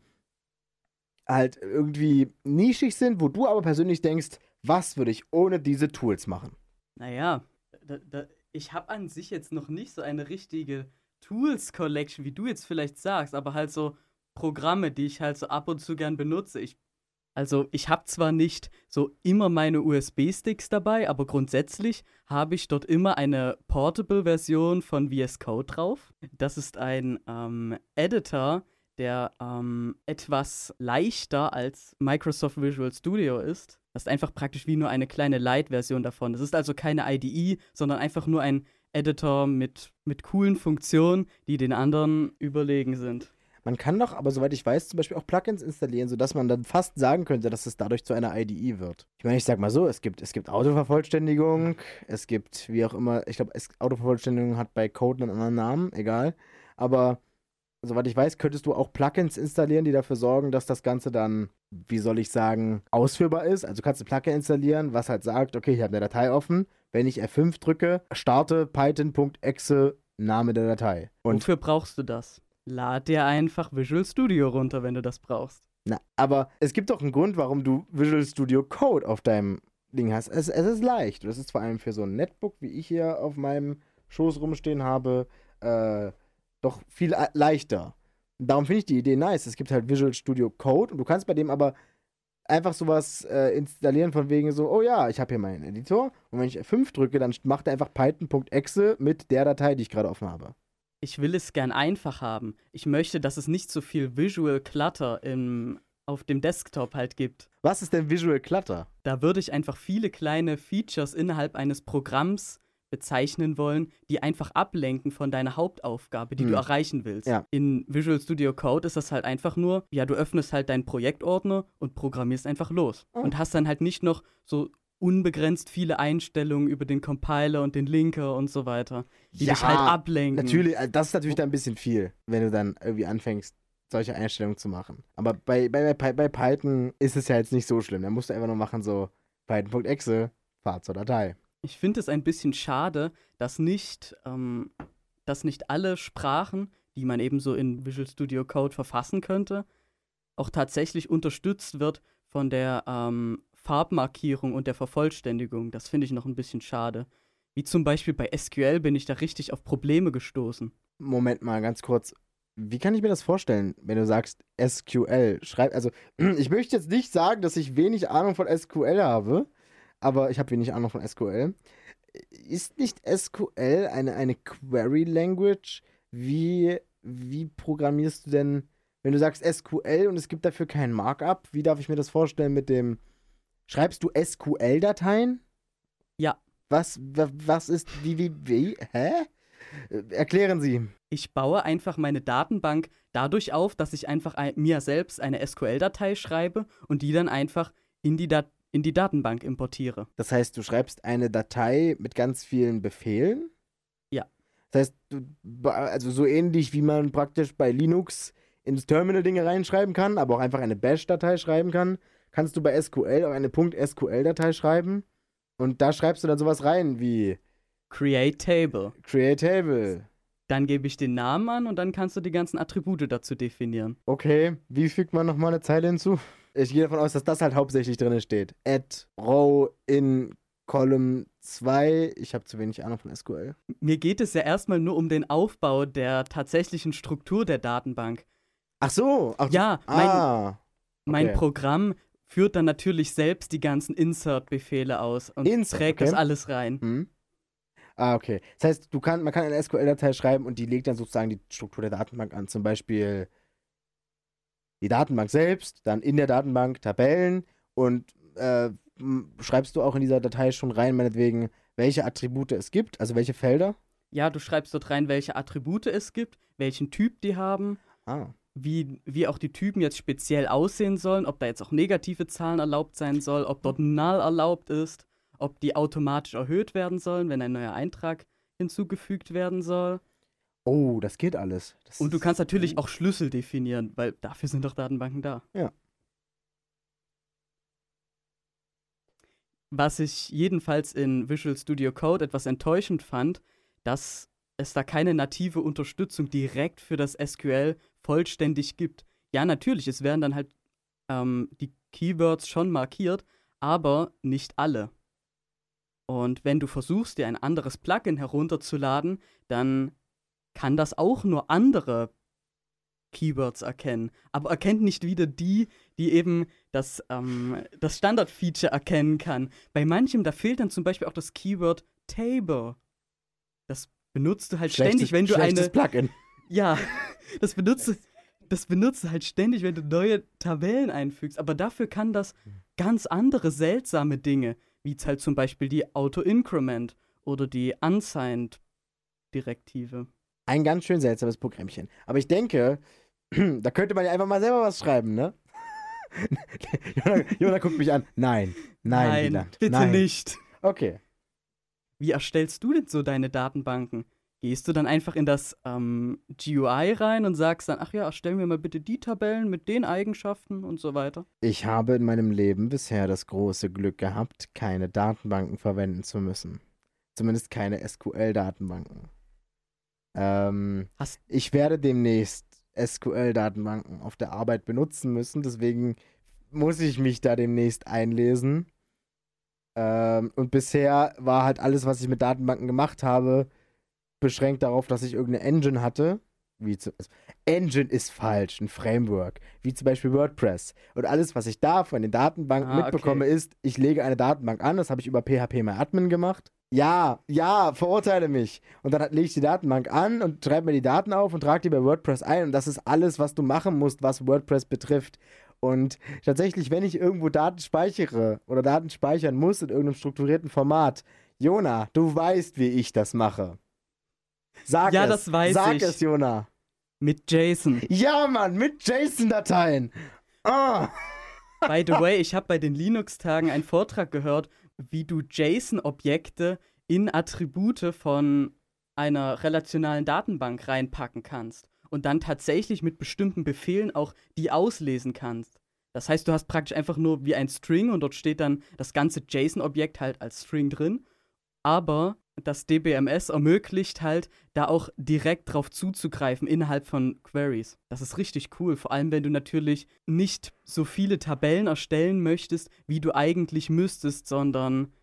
halt irgendwie nischig sind, wo du aber persönlich denkst, was würde ich ohne diese Tools machen? Naja, da, da, ich habe an sich jetzt noch nicht so eine richtige Tools-Collection, wie du jetzt vielleicht sagst, aber halt so Programme, die ich halt so ab und zu gern benutze. Ich, also ich habe zwar nicht so immer meine USB-Sticks dabei, aber grundsätzlich habe ich dort immer eine Portable-Version von VS Code drauf. Das ist ein ähm, Editor, der ähm, etwas leichter als Microsoft Visual Studio ist. Das ist einfach praktisch wie nur eine kleine Light-Version davon. Das ist also keine IDE, sondern einfach nur ein Editor mit, mit coolen Funktionen, die den anderen überlegen sind. Man kann doch, aber soweit ich weiß, zum Beispiel auch Plugins installieren, sodass man dann fast sagen könnte, dass es dadurch zu einer IDE wird. Ich meine, ich sag mal so, es gibt, es gibt Autovervollständigung, es gibt, wie auch immer, ich glaube, Autovervollständigung hat bei Code einen anderen Namen, egal. Aber soweit ich weiß, könntest du auch Plugins installieren, die dafür sorgen, dass das Ganze dann, wie soll ich sagen, ausführbar ist. Also kannst du Plugin installieren, was halt sagt, okay, ich habe eine Datei offen. Wenn ich F5 drücke, starte python.exe Name der Datei. Und Wofür brauchst du das? Lad dir einfach Visual Studio runter, wenn du das brauchst. Na, aber es gibt doch einen Grund, warum du Visual Studio Code auf deinem Ding hast. Es, es ist leicht. Das ist vor allem für so ein Netbook, wie ich hier auf meinem Schoß rumstehen habe, äh, doch viel leichter. Darum finde ich die Idee nice. Es gibt halt Visual Studio Code und du kannst bei dem aber einfach sowas äh, installieren von wegen so, oh ja, ich habe hier meinen Editor und wenn ich F5 drücke, dann macht er einfach python.exe mit der Datei, die ich gerade offen habe. Ich will es gern einfach haben. Ich möchte, dass es nicht so viel Visual Clutter im, auf dem Desktop halt gibt. Was ist denn Visual Clutter? Da würde ich einfach viele kleine Features innerhalb eines Programms bezeichnen wollen, die einfach ablenken von deiner Hauptaufgabe, die hm. du erreichen willst. Ja. In Visual Studio Code ist das halt einfach nur, ja, du öffnest halt deinen Projektordner und programmierst einfach los. Oh. Und hast dann halt nicht noch so unbegrenzt viele Einstellungen über den Compiler und den Linker und so weiter, die ja, dich halt ablenken. Natürlich, also das ist natürlich dann ein bisschen viel, wenn du dann irgendwie anfängst, solche Einstellungen zu machen. Aber bei, bei, bei, bei Python ist es ja jetzt nicht so schlimm. Da musst du einfach nur machen so python.exe, Fahrt zur Datei. Ich finde es ein bisschen schade, dass nicht, ähm, dass nicht alle Sprachen, die man eben so in Visual Studio Code verfassen könnte, auch tatsächlich unterstützt wird von der ähm, Farbmarkierung und der Vervollständigung. Das finde ich noch ein bisschen schade. Wie zum Beispiel bei SQL bin ich da richtig auf Probleme gestoßen. Moment mal, ganz kurz. Wie kann ich mir das vorstellen, wenn du sagst SQL? Schreib, also, ich möchte jetzt nicht sagen, dass ich wenig Ahnung von SQL habe, aber ich habe wenig Ahnung von SQL. Ist nicht SQL eine, eine Query Language? Wie, wie programmierst du denn, wenn du sagst SQL und es gibt dafür kein Markup? Wie darf ich mir das vorstellen mit dem. Schreibst du SQL-Dateien? Ja. Was, was ist, wie, wie, wie, hä? Erklären Sie. Ich baue einfach meine Datenbank dadurch auf, dass ich einfach mir selbst eine SQL-Datei schreibe und die dann einfach in die Datei in die Datenbank importiere. Das heißt, du schreibst eine Datei mit ganz vielen Befehlen? Ja. Das heißt, also so ähnlich wie man praktisch bei Linux ins Terminal Dinge reinschreiben kann, aber auch einfach eine Bash-Datei schreiben kann, kannst du bei SQL auch eine .SQL-Datei schreiben und da schreibst du dann sowas rein wie Create Table. Create Table. Dann gebe ich den Namen an und dann kannst du die ganzen Attribute dazu definieren. Okay, wie fügt man nochmal eine Zeile hinzu? Ich gehe davon aus, dass das halt hauptsächlich drin steht. Add row in Column 2. Ich habe zu wenig Ahnung von SQL. Mir geht es ja erstmal nur um den Aufbau der tatsächlichen Struktur der Datenbank. Ach so. Ach, ja, mein, ah, okay. mein Programm führt dann natürlich selbst die ganzen Insert-Befehle aus und Insert, trägt okay. das alles rein. Hm. Ah, okay. Das heißt, du kann, man kann eine SQL-Datei schreiben und die legt dann sozusagen die Struktur der Datenbank an. Zum Beispiel die Datenbank selbst, dann in der Datenbank Tabellen und äh, schreibst du auch in dieser Datei schon rein, meinetwegen, welche Attribute es gibt, also welche Felder? Ja, du schreibst dort rein, welche Attribute es gibt, welchen Typ die haben, ah. wie, wie auch die Typen jetzt speziell aussehen sollen, ob da jetzt auch negative Zahlen erlaubt sein soll, ob dort null erlaubt ist, ob die automatisch erhöht werden sollen, wenn ein neuer Eintrag hinzugefügt werden soll. Oh, das geht alles. Das und du kannst natürlich auch Schlüssel definieren, weil dafür sind doch Datenbanken da. Ja. Was ich jedenfalls in Visual Studio Code etwas enttäuschend fand, dass es da keine native Unterstützung direkt für das SQL vollständig gibt. Ja, natürlich, es werden dann halt ähm, die Keywords schon markiert, aber nicht alle. Und wenn du versuchst, dir ein anderes Plugin herunterzuladen, dann kann das auch nur andere Keywords erkennen, aber erkennt nicht wieder die, die eben das, ähm, das Standard-Feature erkennen kann. Bei manchem, da fehlt dann zum Beispiel auch das Keyword Table. Das benutzt du halt schlechtes, ständig, wenn du eine. Plugin. Ja, das benutzt das benutzt du halt ständig, wenn du neue Tabellen einfügst. Aber dafür kann das ganz andere seltsame Dinge, wie halt zum Beispiel die Auto-Increment oder die Unsigned-Direktive. Ein ganz schön seltsames Programmchen. Aber ich denke, da könnte man ja einfach mal selber was schreiben, ne? Jona, Jona guckt mich an. Nein, nein, Wieland, bitte nein. nicht. Okay. Wie erstellst du denn so deine Datenbanken? Gehst du dann einfach in das ähm, GUI rein und sagst dann, ach ja, erstell mir mal bitte die Tabellen mit den Eigenschaften und so weiter? Ich habe in meinem Leben bisher das große Glück gehabt, keine Datenbanken verwenden zu müssen. Zumindest keine SQL-Datenbanken. Ähm, ich werde demnächst SQL-Datenbanken auf der Arbeit benutzen müssen, deswegen muss ich mich da demnächst einlesen. Ähm, und bisher war halt alles, was ich mit Datenbanken gemacht habe, beschränkt darauf, dass ich irgendeine Engine hatte. Wie zu, also Engine ist falsch, ein Framework, wie zum Beispiel WordPress. Und alles, was ich da von den Datenbanken Ah, mitbekomme, okay. ist, ich lege eine Datenbank an, das habe ich über PHP MyAdmin gemacht. Ja, ja, verurteile mich. Und dann lege ich die Datenbank an und schreibe mir die Daten auf und trage die bei WordPress ein. Und das ist alles, was du machen musst, was WordPress betrifft. Und tatsächlich, wenn ich irgendwo Daten speichere oder Daten speichern muss in irgendeinem strukturierten Format, Jona, du weißt, wie ich das mache. Sag Ja, es. das weiß Sag ich. es, Jona. Mit JSON. Ja, Mann, mit JSON-Dateien. Ah. By the way, ich habe bei den Linux-Tagen einen Vortrag gehört, wie du JSON-Objekte in Attribute von einer relationalen Datenbank reinpacken kannst und dann tatsächlich mit bestimmten Befehlen auch die auslesen kannst. Das heißt, du hast praktisch einfach nur wie ein String und dort steht dann das ganze JSON-Objekt halt als String drin, aber das DBMS ermöglicht halt, da auch direkt drauf zuzugreifen innerhalb von Queries. Das ist richtig cool, vor allem wenn du natürlich nicht so viele Tabellen erstellen möchtest, wie du eigentlich müsstest, sondern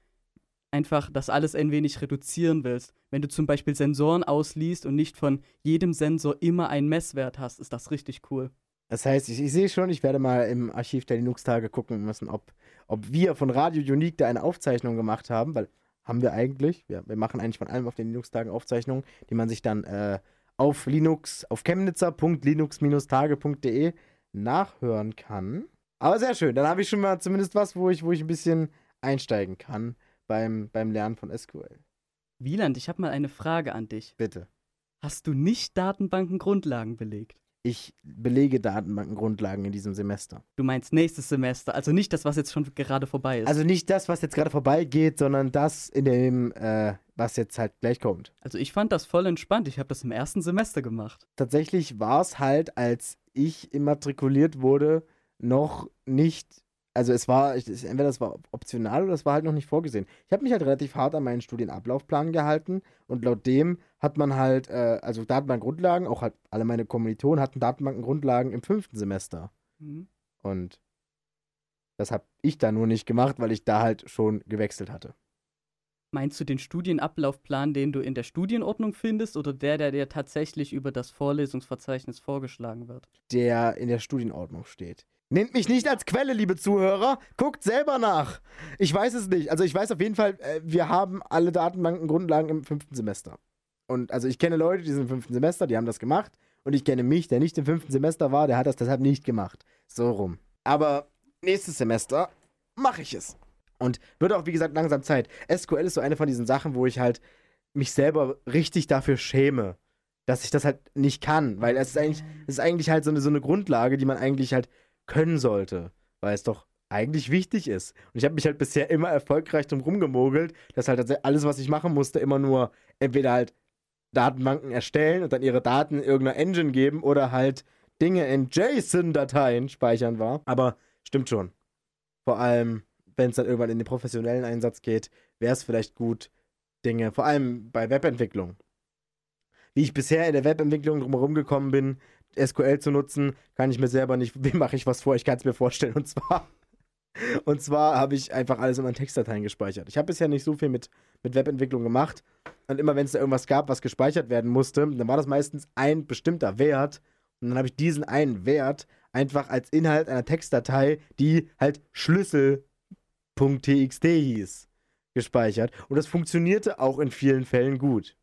einfach das alles ein wenig reduzieren willst. Wenn du zum Beispiel Sensoren ausliest und nicht von jedem Sensor immer einen Messwert hast, ist das richtig cool. Das heißt, ich, ich sehe schon, ich werde mal im Archiv der Linux-Tage gucken müssen, ob, ob wir von Radio Unique da eine Aufzeichnung gemacht haben, weil haben wir eigentlich. Wir, wir machen eigentlich von allem auf den Linux-Tagen Aufzeichnungen, die man sich dann äh, auf Linux, auf chemnitzer.linux-tage.de nachhören kann. Aber sehr schön, dann habe ich schon mal zumindest was, wo ich, wo ich ein bisschen einsteigen kann beim, beim Lernen von SQL. Wieland, ich habe mal eine Frage an dich. Bitte. Hast du nicht Datenbankengrundlagen belegt? Ich belege Datenbankengrundlagen in diesem Semester. Du meinst nächstes Semester, also nicht das, was jetzt schon gerade vorbei ist. Also nicht das, was jetzt gerade vorbeigeht, sondern das in dem, äh, was jetzt halt gleich kommt. Also ich fand das voll entspannt. Ich habe das im ersten Semester gemacht. Tatsächlich war es halt, als ich immatrikuliert wurde, noch nicht. Also es war, entweder das war optional oder es war halt noch nicht vorgesehen. Ich habe mich halt relativ hart an meinen Studienablaufplan gehalten und laut dem hat man halt, äh, also Datenbankgrundlagen, auch halt alle meine Kommilitonen hatten Datenbankengrundlagen im fünften Semester. Mhm. Und das habe ich da nur nicht gemacht, weil ich da halt schon gewechselt hatte. Meinst du den Studienablaufplan, den du in der Studienordnung findest, oder der, der dir tatsächlich über das Vorlesungsverzeichnis vorgeschlagen wird? der in der Studienordnung steht. Nehmt mich nicht als Quelle, liebe Zuhörer. Guckt selber nach. Ich weiß es nicht. Also ich weiß auf jeden Fall, äh, wir haben alle Datenbankengrundlagen im fünften Semester. Und also ich kenne Leute, die sind im fünften Semester, die haben das gemacht. Und ich kenne mich, der nicht im fünften Semester war, der hat das deshalb nicht gemacht. So rum. Aber nächstes Semester mache ich es. Und wird auch, wie gesagt, langsam Zeit. SQL ist so eine von diesen Sachen, wo ich halt mich selber richtig dafür schäme, dass ich das halt nicht kann. Weil es ist eigentlich, es ist eigentlich halt so eine, so eine Grundlage, die man eigentlich halt können sollte, weil es doch eigentlich wichtig ist. Und ich habe mich halt bisher immer erfolgreich drum rumgemogelt, dass halt alles, was ich machen musste, immer nur entweder halt Datenbanken erstellen und dann ihre Daten in irgendeiner Engine geben oder halt Dinge in JSON-Dateien speichern war. Aber stimmt schon. Vor allem, wenn es dann irgendwann in den professionellen Einsatz geht, wäre es vielleicht gut, Dinge, vor allem bei Webentwicklung. Wie ich bisher in der Webentwicklung drumherum gekommen bin, SQL zu nutzen, kann ich mir selber nicht, wie mache ich was vor, ich kann es mir vorstellen. Und zwar, und zwar habe ich einfach alles in meinen Textdateien gespeichert. Ich habe bisher nicht so viel mit, mit Webentwicklung gemacht. Und immer wenn es da irgendwas gab, was gespeichert werden musste, dann war das meistens ein bestimmter Wert. Und dann habe ich diesen einen Wert einfach als Inhalt einer Textdatei, die halt Schlüssel.txt hieß, gespeichert. Und das funktionierte auch in vielen Fällen gut.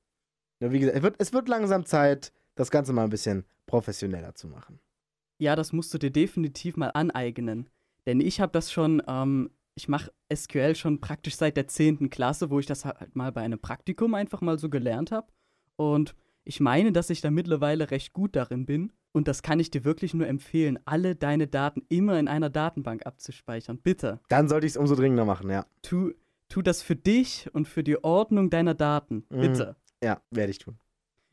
Nur wie gesagt, es wird, es wird langsam Zeit, das Ganze mal ein bisschen professioneller zu machen. Ja, das musst du dir definitiv mal aneignen. Denn ich habe das schon, ähm, ich mache SQL schon praktisch seit der 10. Klasse, wo ich das halt mal bei einem Praktikum einfach mal so gelernt habe. Und ich meine, dass ich da mittlerweile recht gut darin bin. Und das kann ich dir wirklich nur empfehlen, alle deine Daten immer in einer Datenbank abzuspeichern. Bitte. Dann sollte ich es umso dringender machen, ja. Tu, tu das für dich und für die Ordnung deiner Daten. Mhm. Bitte. Ja, werde ich tun.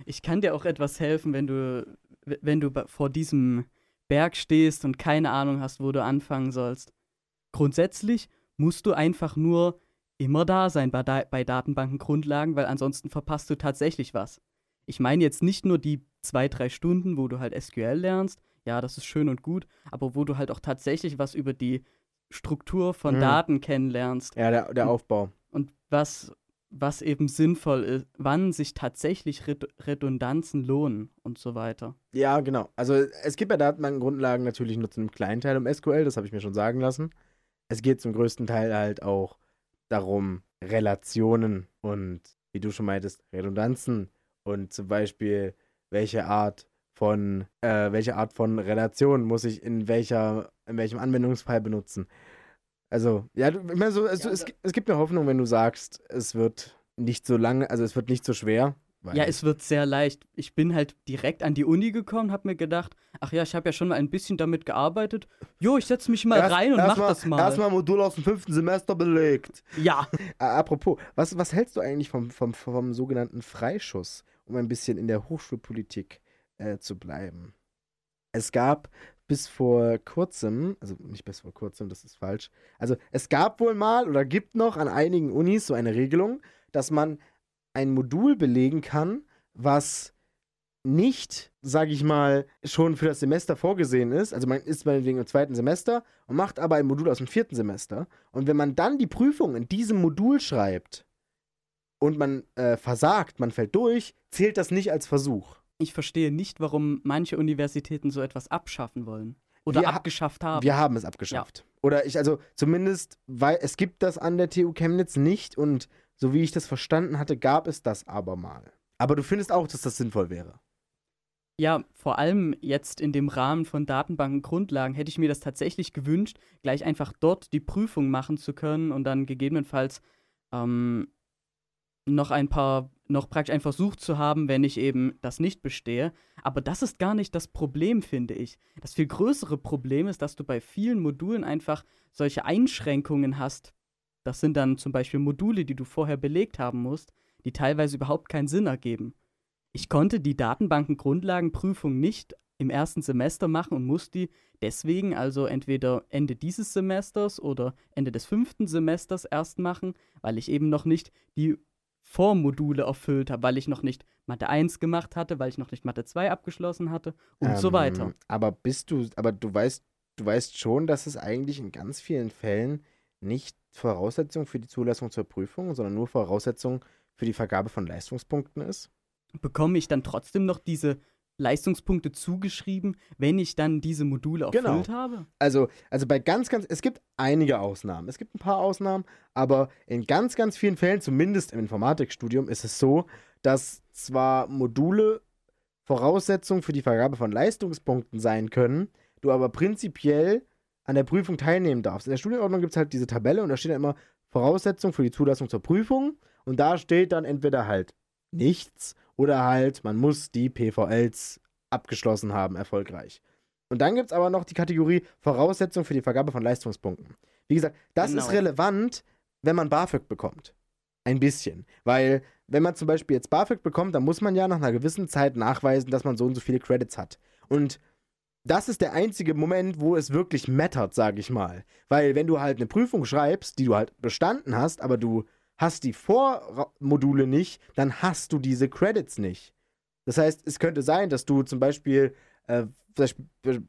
Ich kann dir auch etwas helfen, wenn du, wenn du vor diesem Berg stehst und keine Ahnung hast, wo du anfangen sollst. Grundsätzlich musst du einfach nur immer da sein bei, da bei Datenbankengrundlagen, weil ansonsten verpasst du tatsächlich was. Ich meine jetzt nicht nur die zwei, drei Stunden, wo du halt SQL lernst, ja, das ist schön und gut, aber wo du halt auch tatsächlich was über die Struktur von Mhm. Daten kennenlernst Ja, der, der Aufbau. und was, was eben sinnvoll ist, wann sich tatsächlich Red Redundanzen lohnen und so weiter. Ja, genau. Also es geht bei Datenbankengrundlagen natürlich nur zu einem kleinen Teil um SQL, das habe ich mir schon sagen lassen. Es geht zum größten Teil halt auch darum, Relationen und, wie du schon meintest, Redundanzen und zum Beispiel, welche Art von, äh, welche Art von Relation muss ich in welcher, in welchem Anwendungsfall benutzen. Also, ja, ich meine, so, es, Ja, es, also- es gibt mir Hoffnung, wenn du sagst, es wird nicht so lange, also es wird nicht so schwer. Ja, es wird sehr leicht. Ich bin halt direkt an die Uni gekommen, hab mir gedacht, ach ja, ich habe ja schon mal ein bisschen damit gearbeitet. Jo, ich setze mich mal Erst- rein und mach das mal. Erstmal ein Modul aus dem fünften Semester belegt. Ja, apropos, was, was hältst du eigentlich vom, vom, vom sogenannten Freischuss, um ein bisschen in der Hochschulpolitik äh, zu bleiben? Es gab bis vor kurzem, also nicht bis vor kurzem, das ist falsch, also es gab wohl mal oder gibt noch an einigen Unis so eine Regelung, dass man ein Modul belegen kann, was nicht, sage ich mal, schon für das Semester vorgesehen ist. Also man ist meinetwegen im zweiten Semester und macht aber ein Modul aus dem vierten Semester. Und wenn man dann die Prüfung in diesem Modul schreibt und man äh, versagt, man fällt durch, zählt das nicht als Versuch. Ich verstehe nicht, warum manche Universitäten so etwas abschaffen wollen. Oder Wir ha- abgeschafft haben. Wir haben es abgeschafft. Oder ich, also zumindest, weil es gibt das an der TU Chemnitz nicht und so wie ich das verstanden hatte, gab es das aber mal. Aber du findest auch, dass das sinnvoll wäre. Ja, vor allem jetzt in dem Rahmen von Datenbankengrundlagen hätte ich mir das tatsächlich gewünscht, gleich einfach dort die Prüfung machen zu können und dann gegebenenfalls ähm, noch ein paar, noch praktisch einen Versuch zu haben, wenn ich eben das nicht bestehe. Aber das ist gar nicht das Problem, finde ich. Das viel größere Problem ist, dass du bei vielen Modulen einfach solche Einschränkungen hast. Das sind dann zum Beispiel Module, die du vorher belegt haben musst, die teilweise überhaupt keinen Sinn ergeben. Ich konnte die Datenbankengrundlagenprüfung nicht im ersten Semester machen und muss die deswegen also entweder Ende dieses Semesters oder Ende des fünften Semesters erst machen, weil ich eben noch nicht die Vormodule erfüllt habe, weil ich noch nicht Mathe 1 gemacht hatte, weil ich noch nicht Mathe 2 abgeschlossen hatte und so Ähm, weiter. Aber bist du, aber du weißt, du weißt schon, dass es eigentlich in ganz vielen Fällen nicht Voraussetzung für die Zulassung zur Prüfung, sondern nur Voraussetzung für die Vergabe von Leistungspunkten ist? Bekomme ich dann trotzdem noch diese Leistungspunkte zugeschrieben, wenn ich dann diese Module erfüllt Genau. habe? Also, also bei ganz, ganz, es gibt einige Ausnahmen. Es gibt ein paar Ausnahmen, aber in ganz, ganz vielen Fällen, zumindest im Informatikstudium, ist es so, dass zwar Module Voraussetzung für die Vergabe von Leistungspunkten sein können, du aber prinzipiell an der Prüfung teilnehmen darfst. In der Studienordnung gibt es halt diese Tabelle und da steht dann immer Voraussetzung für die Zulassung zur Prüfung und da steht dann entweder halt nichts oder halt man muss die PVLs abgeschlossen haben, erfolgreich. Und dann gibt es aber noch die Kategorie Voraussetzung für die Vergabe von Leistungspunkten. Wie gesagt, das ist Genau. relevant, wenn man BAföG bekommt. Ein bisschen. Weil, wenn man zum Beispiel jetzt BAföG bekommt, dann muss man ja nach einer gewissen Zeit nachweisen, dass man so und so viele Credits hat. Und das ist der einzige Moment, wo es wirklich mattert, sage ich mal. Weil, wenn du halt eine Prüfung schreibst, die du halt bestanden hast, aber du hast die Vormodule nicht, dann hast du diese Credits nicht. Das heißt, es könnte sein, dass du zum Beispiel, äh,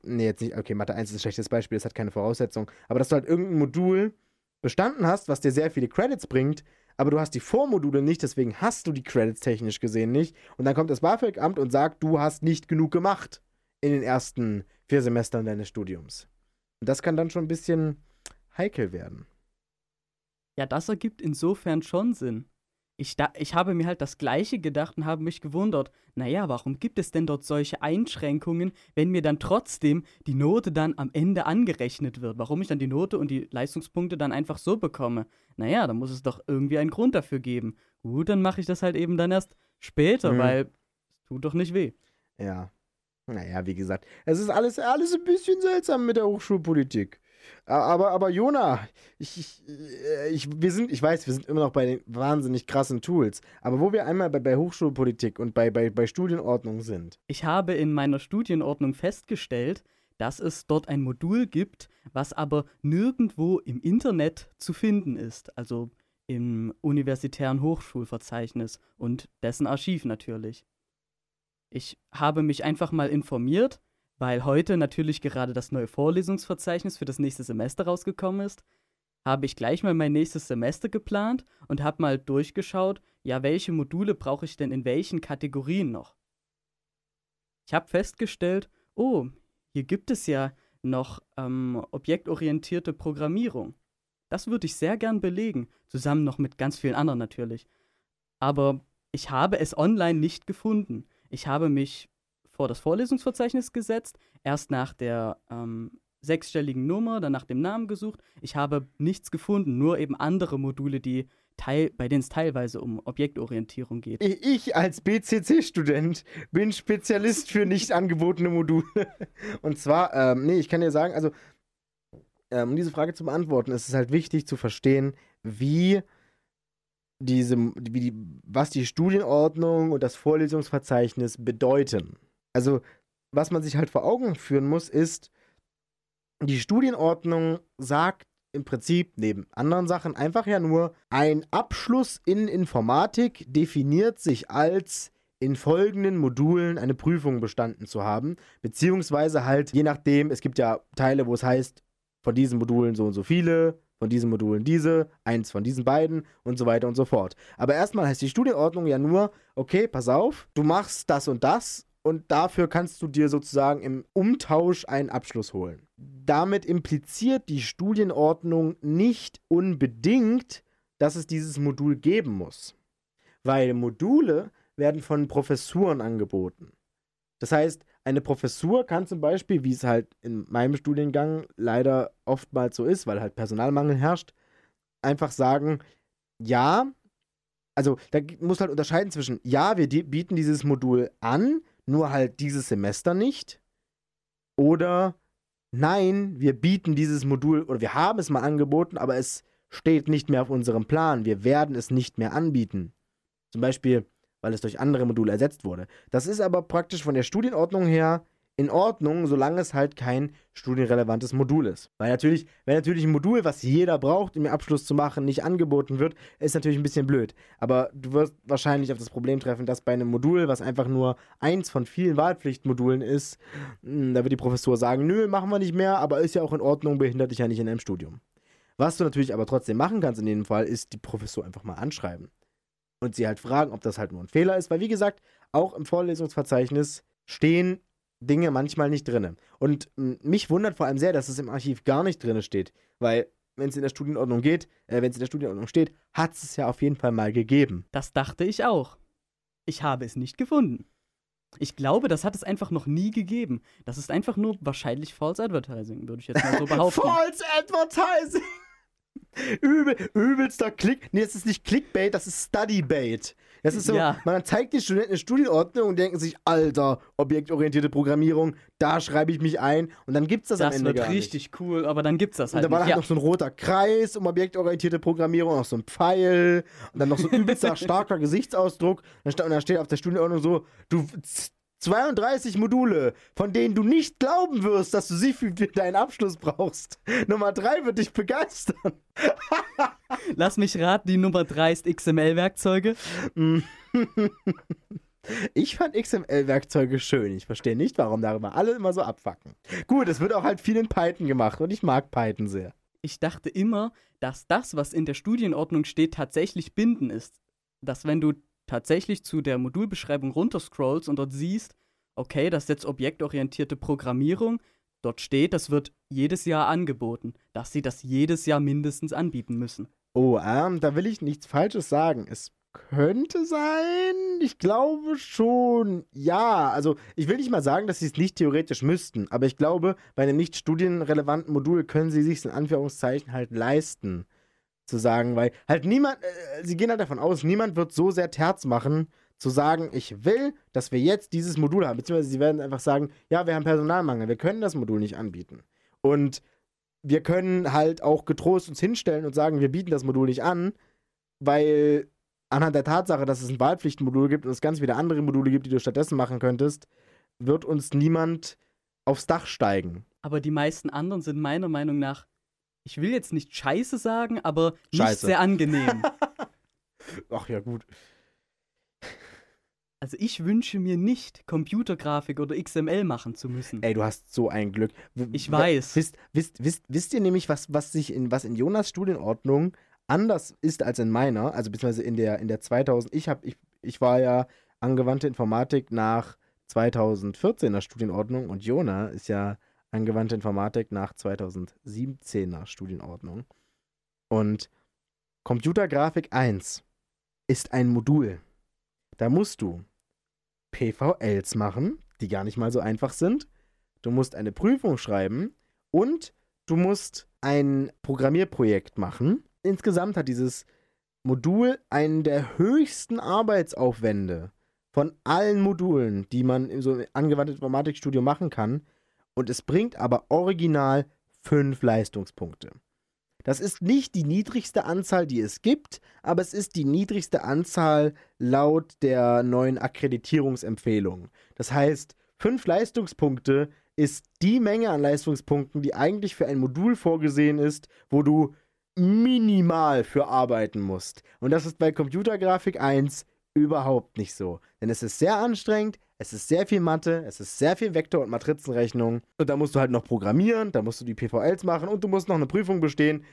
nee, jetzt nicht, okay, Mathe 1 ist ein schlechtes Beispiel, das hat keine Voraussetzung, aber dass du halt irgendein Modul bestanden hast, was dir sehr viele Credits bringt, aber du hast die Vormodule nicht, deswegen hast du die Credits technisch gesehen nicht. Und dann kommt das BAföG-Amt und sagt, du hast nicht genug gemacht in den ersten vier Semestern deines Studiums. Und das kann dann schon ein bisschen heikel werden. Ja, das ergibt insofern schon Sinn. ich, da, ich habe mir halt das Gleiche gedacht und habe mich gewundert, naja, warum gibt es denn dort solche Einschränkungen, wenn mir dann trotzdem die Note dann am Ende angerechnet wird? Warum ich dann die Note und die Leistungspunkte dann einfach so bekomme? Naja, da muss es doch irgendwie einen Grund dafür geben. Gut, dann mache ich das halt eben dann erst später, Mhm. weil es tut doch nicht weh. Ja. Naja, wie gesagt, es ist alles, alles ein bisschen seltsam mit der Hochschulpolitik. Aber, aber Jona, ich, ich, äh, ich, wir sind, ich weiß, wir sind immer noch bei den wahnsinnig krassen Tools. Aber wo wir einmal bei, bei Hochschulpolitik und bei, bei, bei Studienordnung sind, Ich habe in meiner Studienordnung festgestellt, dass es dort ein Modul gibt, was aber nirgendwo im Internet zu finden ist, also im universitären Hochschulverzeichnis und dessen Archiv natürlich. Ich habe mich einfach mal informiert, weil heute natürlich gerade das neue Vorlesungsverzeichnis für das nächste Semester rausgekommen ist, habe ich gleich mal mein nächstes Semester geplant und habe mal durchgeschaut, ja, welche Module brauche ich denn in welchen Kategorien noch. Ich habe festgestellt, oh, hier gibt es ja noch ähm, objektorientierte Programmierung. Das würde ich sehr gern belegen, zusammen noch mit ganz vielen anderen natürlich. Aber ich habe es online nicht gefunden. Ich habe mich vor das Vorlesungsverzeichnis gesetzt, erst nach der ähm, sechsstelligen Nummer, dann nach dem Namen gesucht. Ich habe nichts gefunden, nur eben andere Module, die teil, bei denen es teilweise um Objektorientierung geht. ich, als BCC-Student bin Spezialist für nicht angebotene Module. Und zwar, ähm, nee, ich kann dir sagen, also, ähm, um diese Frage zu beantworten, ist es halt wichtig zu verstehen, wie diese, wie die, was die Studienordnung und das Vorlesungsverzeichnis bedeuten. Also, was man sich halt vor Augen führen muss, ist, die Studienordnung sagt im Prinzip neben anderen Sachen einfach ja nur, ein Abschluss in Informatik definiert sich als in folgenden Modulen eine Prüfung bestanden zu haben, beziehungsweise halt je nachdem, es gibt ja Teile, wo es heißt, von diesen Modulen so und so viele, von diesen Modulen diese, eins von diesen beiden und so weiter und so fort. Aber erstmal heißt die Studienordnung ja nur, okay, pass auf, du machst das und das und dafür kannst du dir sozusagen im Umtausch einen Abschluss holen. Damit impliziert die Studienordnung nicht unbedingt, dass es dieses Modul geben muss. Weil Module werden von Professuren angeboten. Das heißt, eine Professur kann zum Beispiel, wie es halt in meinem Studiengang leider oftmals so ist, weil halt Personalmangel herrscht, einfach sagen, ja, also da muss halt unterscheiden zwischen, ja, wir bieten dieses Modul an, nur halt dieses Semester nicht, oder nein, wir bieten dieses Modul, oder wir haben es mal angeboten, aber es steht nicht mehr auf unserem Plan, wir werden es nicht mehr anbieten. Zum Beispiel, weil es durch andere Module ersetzt wurde. Das ist aber praktisch von der Studienordnung her in Ordnung, solange es halt kein studienrelevantes Modul ist. Weil natürlich, wenn natürlich ein Modul, was jeder braucht, um den Abschluss zu machen, nicht angeboten wird, ist natürlich ein bisschen blöd. Aber du wirst wahrscheinlich auf das Problem treffen, dass bei einem Modul, was einfach nur eins von vielen Wahlpflichtmodulen ist, mh, da wird die Professur sagen, nö, machen wir nicht mehr, aber ist ja auch in Ordnung, behindert dich ja nicht in einem Studium. Was du natürlich aber trotzdem machen kannst in dem Fall, ist die Professur einfach mal anschreiben. Und sie halt fragen, ob das halt nur ein Fehler ist, weil wie gesagt, auch im Vorlesungsverzeichnis stehen Dinge manchmal nicht drin. Und mich wundert vor allem sehr, dass es im Archiv gar nicht drin steht, weil wenn es in der Studienordnung geht, äh, wenn es in der Studienordnung steht, hat es es ja auf jeden Fall mal gegeben. Das dachte ich auch. Ich habe es nicht gefunden. Ich glaube, das hat es einfach noch nie gegeben. Das ist einfach nur wahrscheinlich False Advertising, würde ich jetzt mal so behaupten. False Advertising! Übel, übelster Klick. Nee, das ist nicht Clickbait, das ist Studybait. Das ist so, Ja. man zeigt den Studenten eine Studienordnung und denken sich, Alter, objektorientierte Programmierung, da schreibe ich mich ein und dann gibt's das, am das Ende wird gar nicht. richtig cool, aber dann gibt's das Und halt da war nicht. halt Ja. noch so ein roter Kreis um objektorientierte Programmierung, noch so ein Pfeil und dann noch so ein übelster starker Gesichtsausdruck. Und dann steht auf der Studienordnung so, du 32 Module, von denen du nicht glauben wirst, dass du sie für deinen Abschluss brauchst. Nummer 3 wird dich begeistern. Lass mich raten, die Nummer 3 ist XML-Werkzeuge. Ich fand XML-Werkzeuge schön. Ich verstehe nicht, warum darüber alle immer so abfacken. Gut, es wird auch halt viel in Python gemacht und ich mag Python sehr. Ich dachte immer, dass das, was in der Studienordnung steht, tatsächlich binden ist. Dass wenn du tatsächlich zu der Modulbeschreibung runterscrollst und dort siehst, okay, das ist jetzt objektorientierte Programmierung, dort steht, das wird jedes Jahr angeboten, dass sie das jedes Jahr mindestens anbieten müssen. Oh, ähm, da will ich nichts Falsches sagen. Es könnte sein. Ich glaube schon. Ja, also ich will nicht mal sagen, dass sie es nicht theoretisch müssten, aber ich glaube, bei einem nicht studienrelevanten Modul können sie sich in Anführungszeichen halt leisten zu sagen, weil halt niemand, äh, sie gehen halt davon aus, niemand wird so sehr Terz machen, zu sagen, ich will, dass wir jetzt dieses Modul haben, beziehungsweise sie werden einfach sagen, ja, wir haben Personalmangel, wir können das Modul nicht anbieten. Und wir können halt auch getrost uns hinstellen und sagen, wir bieten das Modul nicht an, weil anhand der Tatsache, dass es ein Wahlpflichtenmodul gibt und es ganz viele andere Module gibt, die du stattdessen machen könntest, wird uns niemand aufs Dach steigen. Aber die meisten anderen sind meiner Meinung nach, ich will jetzt nicht scheiße sagen, aber nicht Scheiße. sehr angenehm. Ach ja, gut. also ich wünsche mir nicht, Computergrafik oder XML machen zu müssen. Ey, du hast so ein Glück. W- Ich weiß. Wisst, wisst, wisst, wisst ihr nämlich, was, was sich in, was in Jonas Studienordnung anders ist als in meiner, also beziehungsweise in der, in der 2000, ich hab, ich, ich war ja angewandte Informatik nach 2014er Studienordnung und Jona ist ja angewandte Informatik nach 2017er Studienordnung. Und Computergrafik 1 ist ein Modul. Da musst du PVLs machen, die gar nicht mal so einfach sind. Du musst eine Prüfung schreiben und du musst ein Programmierprojekt machen. Insgesamt hat dieses Modul einen der höchsten Arbeitsaufwände von allen Modulen, die man in so angewandten Informatikstudium machen kann. Und es bringt aber original fünf Leistungspunkte. Das ist nicht die niedrigste Anzahl, die es gibt, aber es ist die niedrigste Anzahl laut der neuen Akkreditierungsempfehlung. Das heißt, fünf Leistungspunkte ist die Menge an Leistungspunkten, die eigentlich für ein Modul vorgesehen ist, wo du minimal für arbeiten musst. Und das ist bei Computergrafik 1 überhaupt nicht so. Denn es ist sehr anstrengend, es ist sehr viel Mathe, es ist sehr viel Vektor- und Matrizenrechnung. Und da musst du halt noch programmieren, da musst du die PVLs machen und du musst noch eine Prüfung bestehen.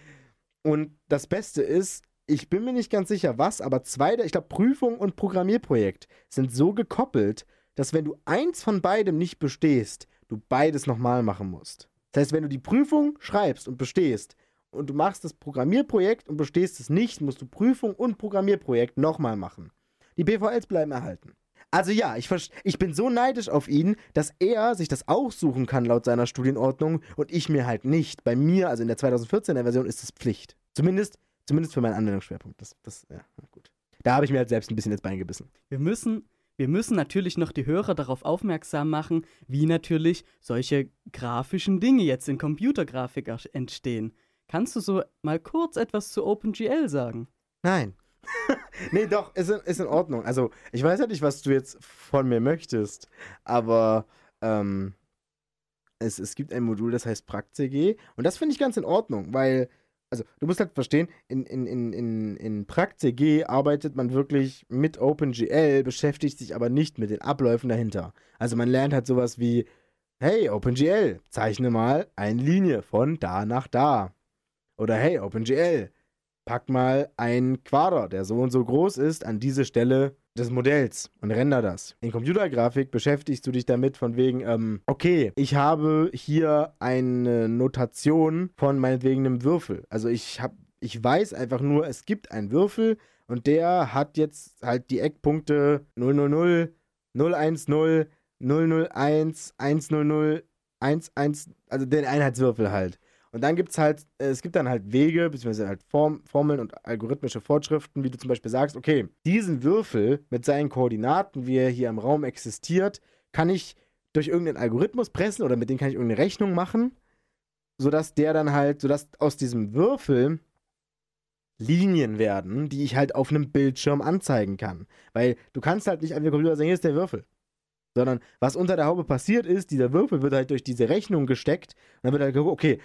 Und das Beste ist, ich bin mir nicht ganz sicher, was, aber zwei, der- ich glaube, Prüfung und Programmierprojekt sind so gekoppelt, dass wenn du eins von beidem nicht bestehst, du beides nochmal machen musst. Das heißt, wenn du die Prüfung schreibst und bestehst und du machst das Programmierprojekt und bestehst es nicht, musst du Prüfung und Programmierprojekt nochmal machen. Die PVLs bleiben erhalten. Also ja, ich, ich bin so neidisch auf ihn, dass er sich das aussuchen kann laut seiner Studienordnung und ich mir halt nicht. Bei mir, also in der 2014er Version, ist es Pflicht. Zumindest, zumindest für meinen Anwendungsschwerpunkt. Das, das, ja, gut. Da habe ich mir halt selbst ein bisschen ins Bein gebissen. Wir müssen, wir müssen natürlich noch die Hörer darauf aufmerksam machen, wie natürlich solche grafischen Dinge jetzt in Computergrafik entstehen. Kannst du so mal kurz etwas zu OpenGL sagen? Nein. nee, doch, ist in, ist in Ordnung. Also, ich weiß ja nicht, was du jetzt von mir möchtest, aber ähm, es, es gibt ein Modul, das heißt PractCG und das finde ich ganz in Ordnung, weil, also, du musst halt verstehen, in, in, in, in, in PractCG arbeitet man wirklich mit OpenGL, beschäftigt sich aber nicht mit den Abläufen dahinter. Also, man lernt halt sowas wie, hey, OpenGL, zeichne mal eine Linie von da nach da. Oder hey, OpenGL, pack mal einen Quader, der so und so groß ist, an diese Stelle des Modells und render das. In Computergrafik beschäftigst du dich damit von wegen, ähm, okay, ich habe hier eine Notation von meinetwegen einem Würfel. Also ich habe, ich weiß einfach nur, es gibt einen Würfel und der hat jetzt halt die Eckpunkte 000, 010, 001, 100, 11, also den Einheitswürfel halt. Und dann gibt es halt, äh, es gibt dann halt Wege, beziehungsweise halt Form, Formeln und algorithmische Fortschriften, wie du zum Beispiel sagst, okay, diesen Würfel mit seinen Koordinaten, wie er hier im Raum existiert, kann ich durch irgendeinen Algorithmus pressen oder mit dem kann ich irgendeine Rechnung machen, sodass der dann halt, sodass aus diesem Würfel Linien werden, die ich halt auf einem Bildschirm anzeigen kann. Weil du kannst halt nicht einfach Computer sagen, hier ist der Würfel. Sondern was unter der Haube passiert ist, dieser Würfel wird halt durch diese Rechnung gesteckt und dann wird halt geguckt, okay,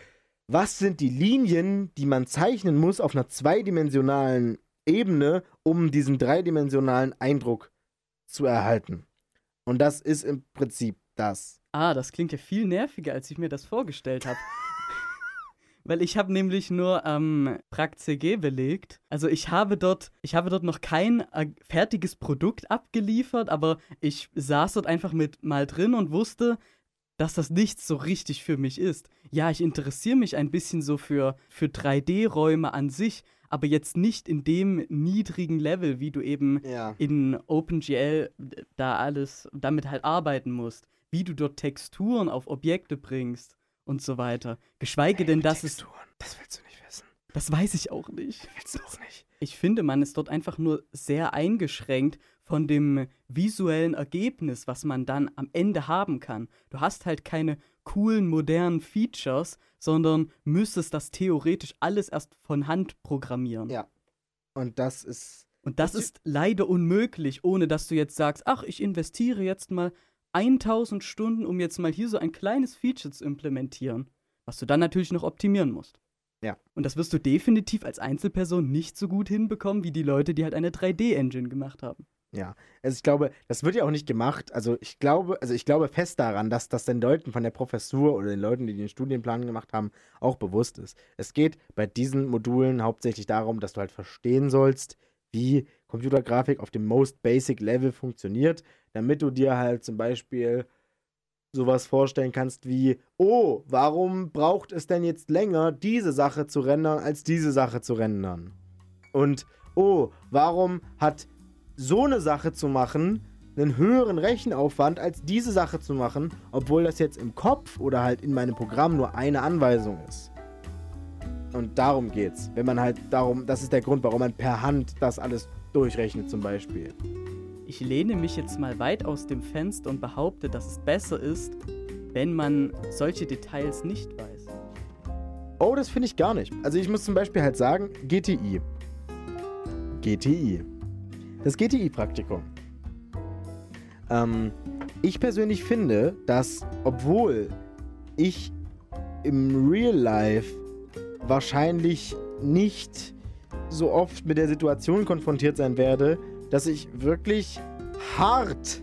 was sind die Linien, die man zeichnen muss auf einer zweidimensionalen Ebene, um diesen dreidimensionalen Eindruck zu erhalten. Und das ist im Prinzip das. Ah, das klingt ja viel nerviger, als ich mir das vorgestellt habe. Weil ich habe nämlich nur ähm, PractCG belegt. Also ich habe dort, ich habe dort noch kein äh, fertiges Produkt abgeliefert, aber ich saß dort einfach mit mal drin und wusste, dass das nichts so richtig für mich ist. Ja, ich interessiere mich ein bisschen so für, für 3D-Räume an sich, aber jetzt nicht in dem niedrigen Level, wie du eben Ja. in OpenGL da alles damit halt arbeiten musst, wie du dort Texturen auf Objekte bringst und so weiter. Geschweige denn, dass es. Texturen, das willst du nicht wissen. Das weiß ich auch nicht. Willst du auch nicht. Ich finde, man ist dort einfach nur sehr eingeschränkt von dem visuellen Ergebnis, was man dann am Ende haben kann. Du hast halt keine coolen, modernen Features, sondern müsstest das theoretisch alles erst von Hand programmieren. Ja. Und das ist. Und das ist leider unmöglich, ohne dass du jetzt sagst, ach, ich investiere jetzt mal 1000 Stunden, um jetzt mal hier so ein kleines Feature zu implementieren, was du dann natürlich noch optimieren musst. Ja. Und das wirst du definitiv als Einzelperson nicht so gut hinbekommen, wie die Leute, die halt eine 3D-Engine gemacht haben. Ja, also ich glaube, das wird ja auch nicht gemacht. Also ich glaube, also ich glaube fest daran, dass das den Leuten von der Professur oder den Leuten, die den Studienplan gemacht haben, auch bewusst ist. Es geht bei diesen Modulen hauptsächlich darum, dass du halt verstehen sollst, wie Computergrafik auf dem most basic Level funktioniert, damit du dir halt zum Beispiel sowas vorstellen kannst wie, oh, warum braucht es denn jetzt länger, diese Sache zu rendern, als diese Sache zu rendern? Und, oh, warum hat so eine Sache zu machen einen höheren Rechenaufwand, als diese Sache zu machen, obwohl das jetzt im Kopf oder halt in meinem Programm nur eine Anweisung ist. Und darum geht's. Wenn man halt darum, das ist der Grund, warum man per Hand das alles durchrechnet zum Beispiel. Ich lehne mich jetzt mal weit aus dem Fenster und behaupte, dass es besser ist, wenn man solche Details nicht weiß. Oh, das finde ich gar nicht. Also ich muss zum Beispiel halt sagen, GTI. GTI. Das GTI-Praktikum. Ähm, ich persönlich finde, dass, obwohl ich im Real Life wahrscheinlich nicht so oft mit der Situation konfrontiert sein werde, dass ich wirklich hart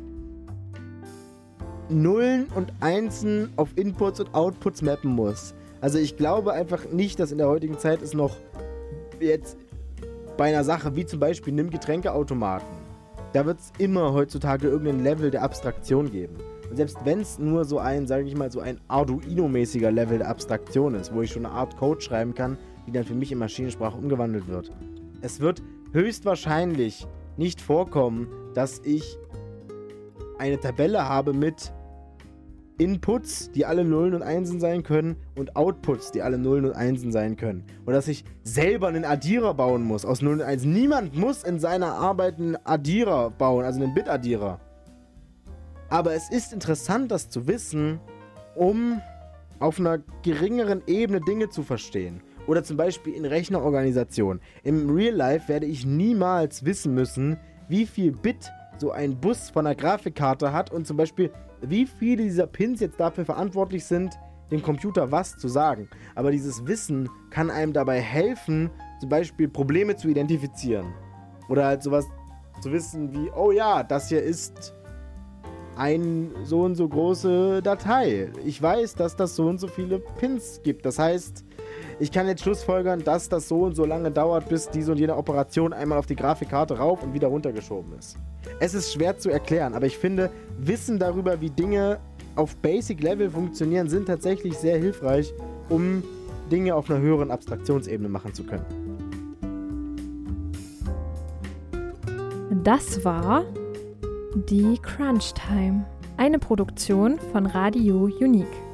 Nullen und Einsen auf Inputs und Outputs mappen muss. Also ich glaube einfach nicht, dass in der heutigen Zeit es noch jetzt bei einer Sache wie zum Beispiel einem Getränkeautomaten, da wird es immer heutzutage irgendein Level der Abstraktion geben. Und selbst wenn es nur so ein, sage ich mal, so ein Arduino-mäßiger Level der Abstraktion ist, wo ich schon eine Art Code schreiben kann, die dann für mich in Maschinensprache umgewandelt wird. Es wird höchstwahrscheinlich nicht vorkommen, dass ich eine Tabelle habe mit Inputs, die alle Nullen und Einsen sein können und Outputs, die alle Nullen und Einsen sein können. Und dass ich selber einen Addierer bauen muss aus Nullen und Einsen. Niemand muss in seiner Arbeit einen Addierer bauen, also einen Bit-Addierer. Aber es ist interessant, das zu wissen, um auf einer geringeren Ebene Dinge zu verstehen. Oder zum Beispiel in Rechnerorganisation. Im Real Life werde ich niemals wissen müssen, wie viel Bit so ein Bus von einer Grafikkarte hat und zum Beispiel, wie viele dieser Pins jetzt dafür verantwortlich sind, dem Computer was zu sagen. Aber dieses Wissen kann einem dabei helfen, zum Beispiel Probleme zu identifizieren. Oder halt sowas zu wissen wie, oh ja, das hier ist ein so und so große Datei. Ich weiß, dass das so und so viele Pins gibt. Das heißt, ich kann jetzt schlussfolgern, dass das so und so lange dauert, bis diese und jene Operation einmal auf die Grafikkarte rauf und wieder runtergeschoben ist. Es ist schwer zu erklären, aber ich finde, Wissen darüber, wie Dinge auf Basic Level funktionieren, sind tatsächlich sehr hilfreich, um Dinge auf einer höheren Abstraktionsebene machen zu können. Das war die Crunch Time, eine Produktion von Radio Unique.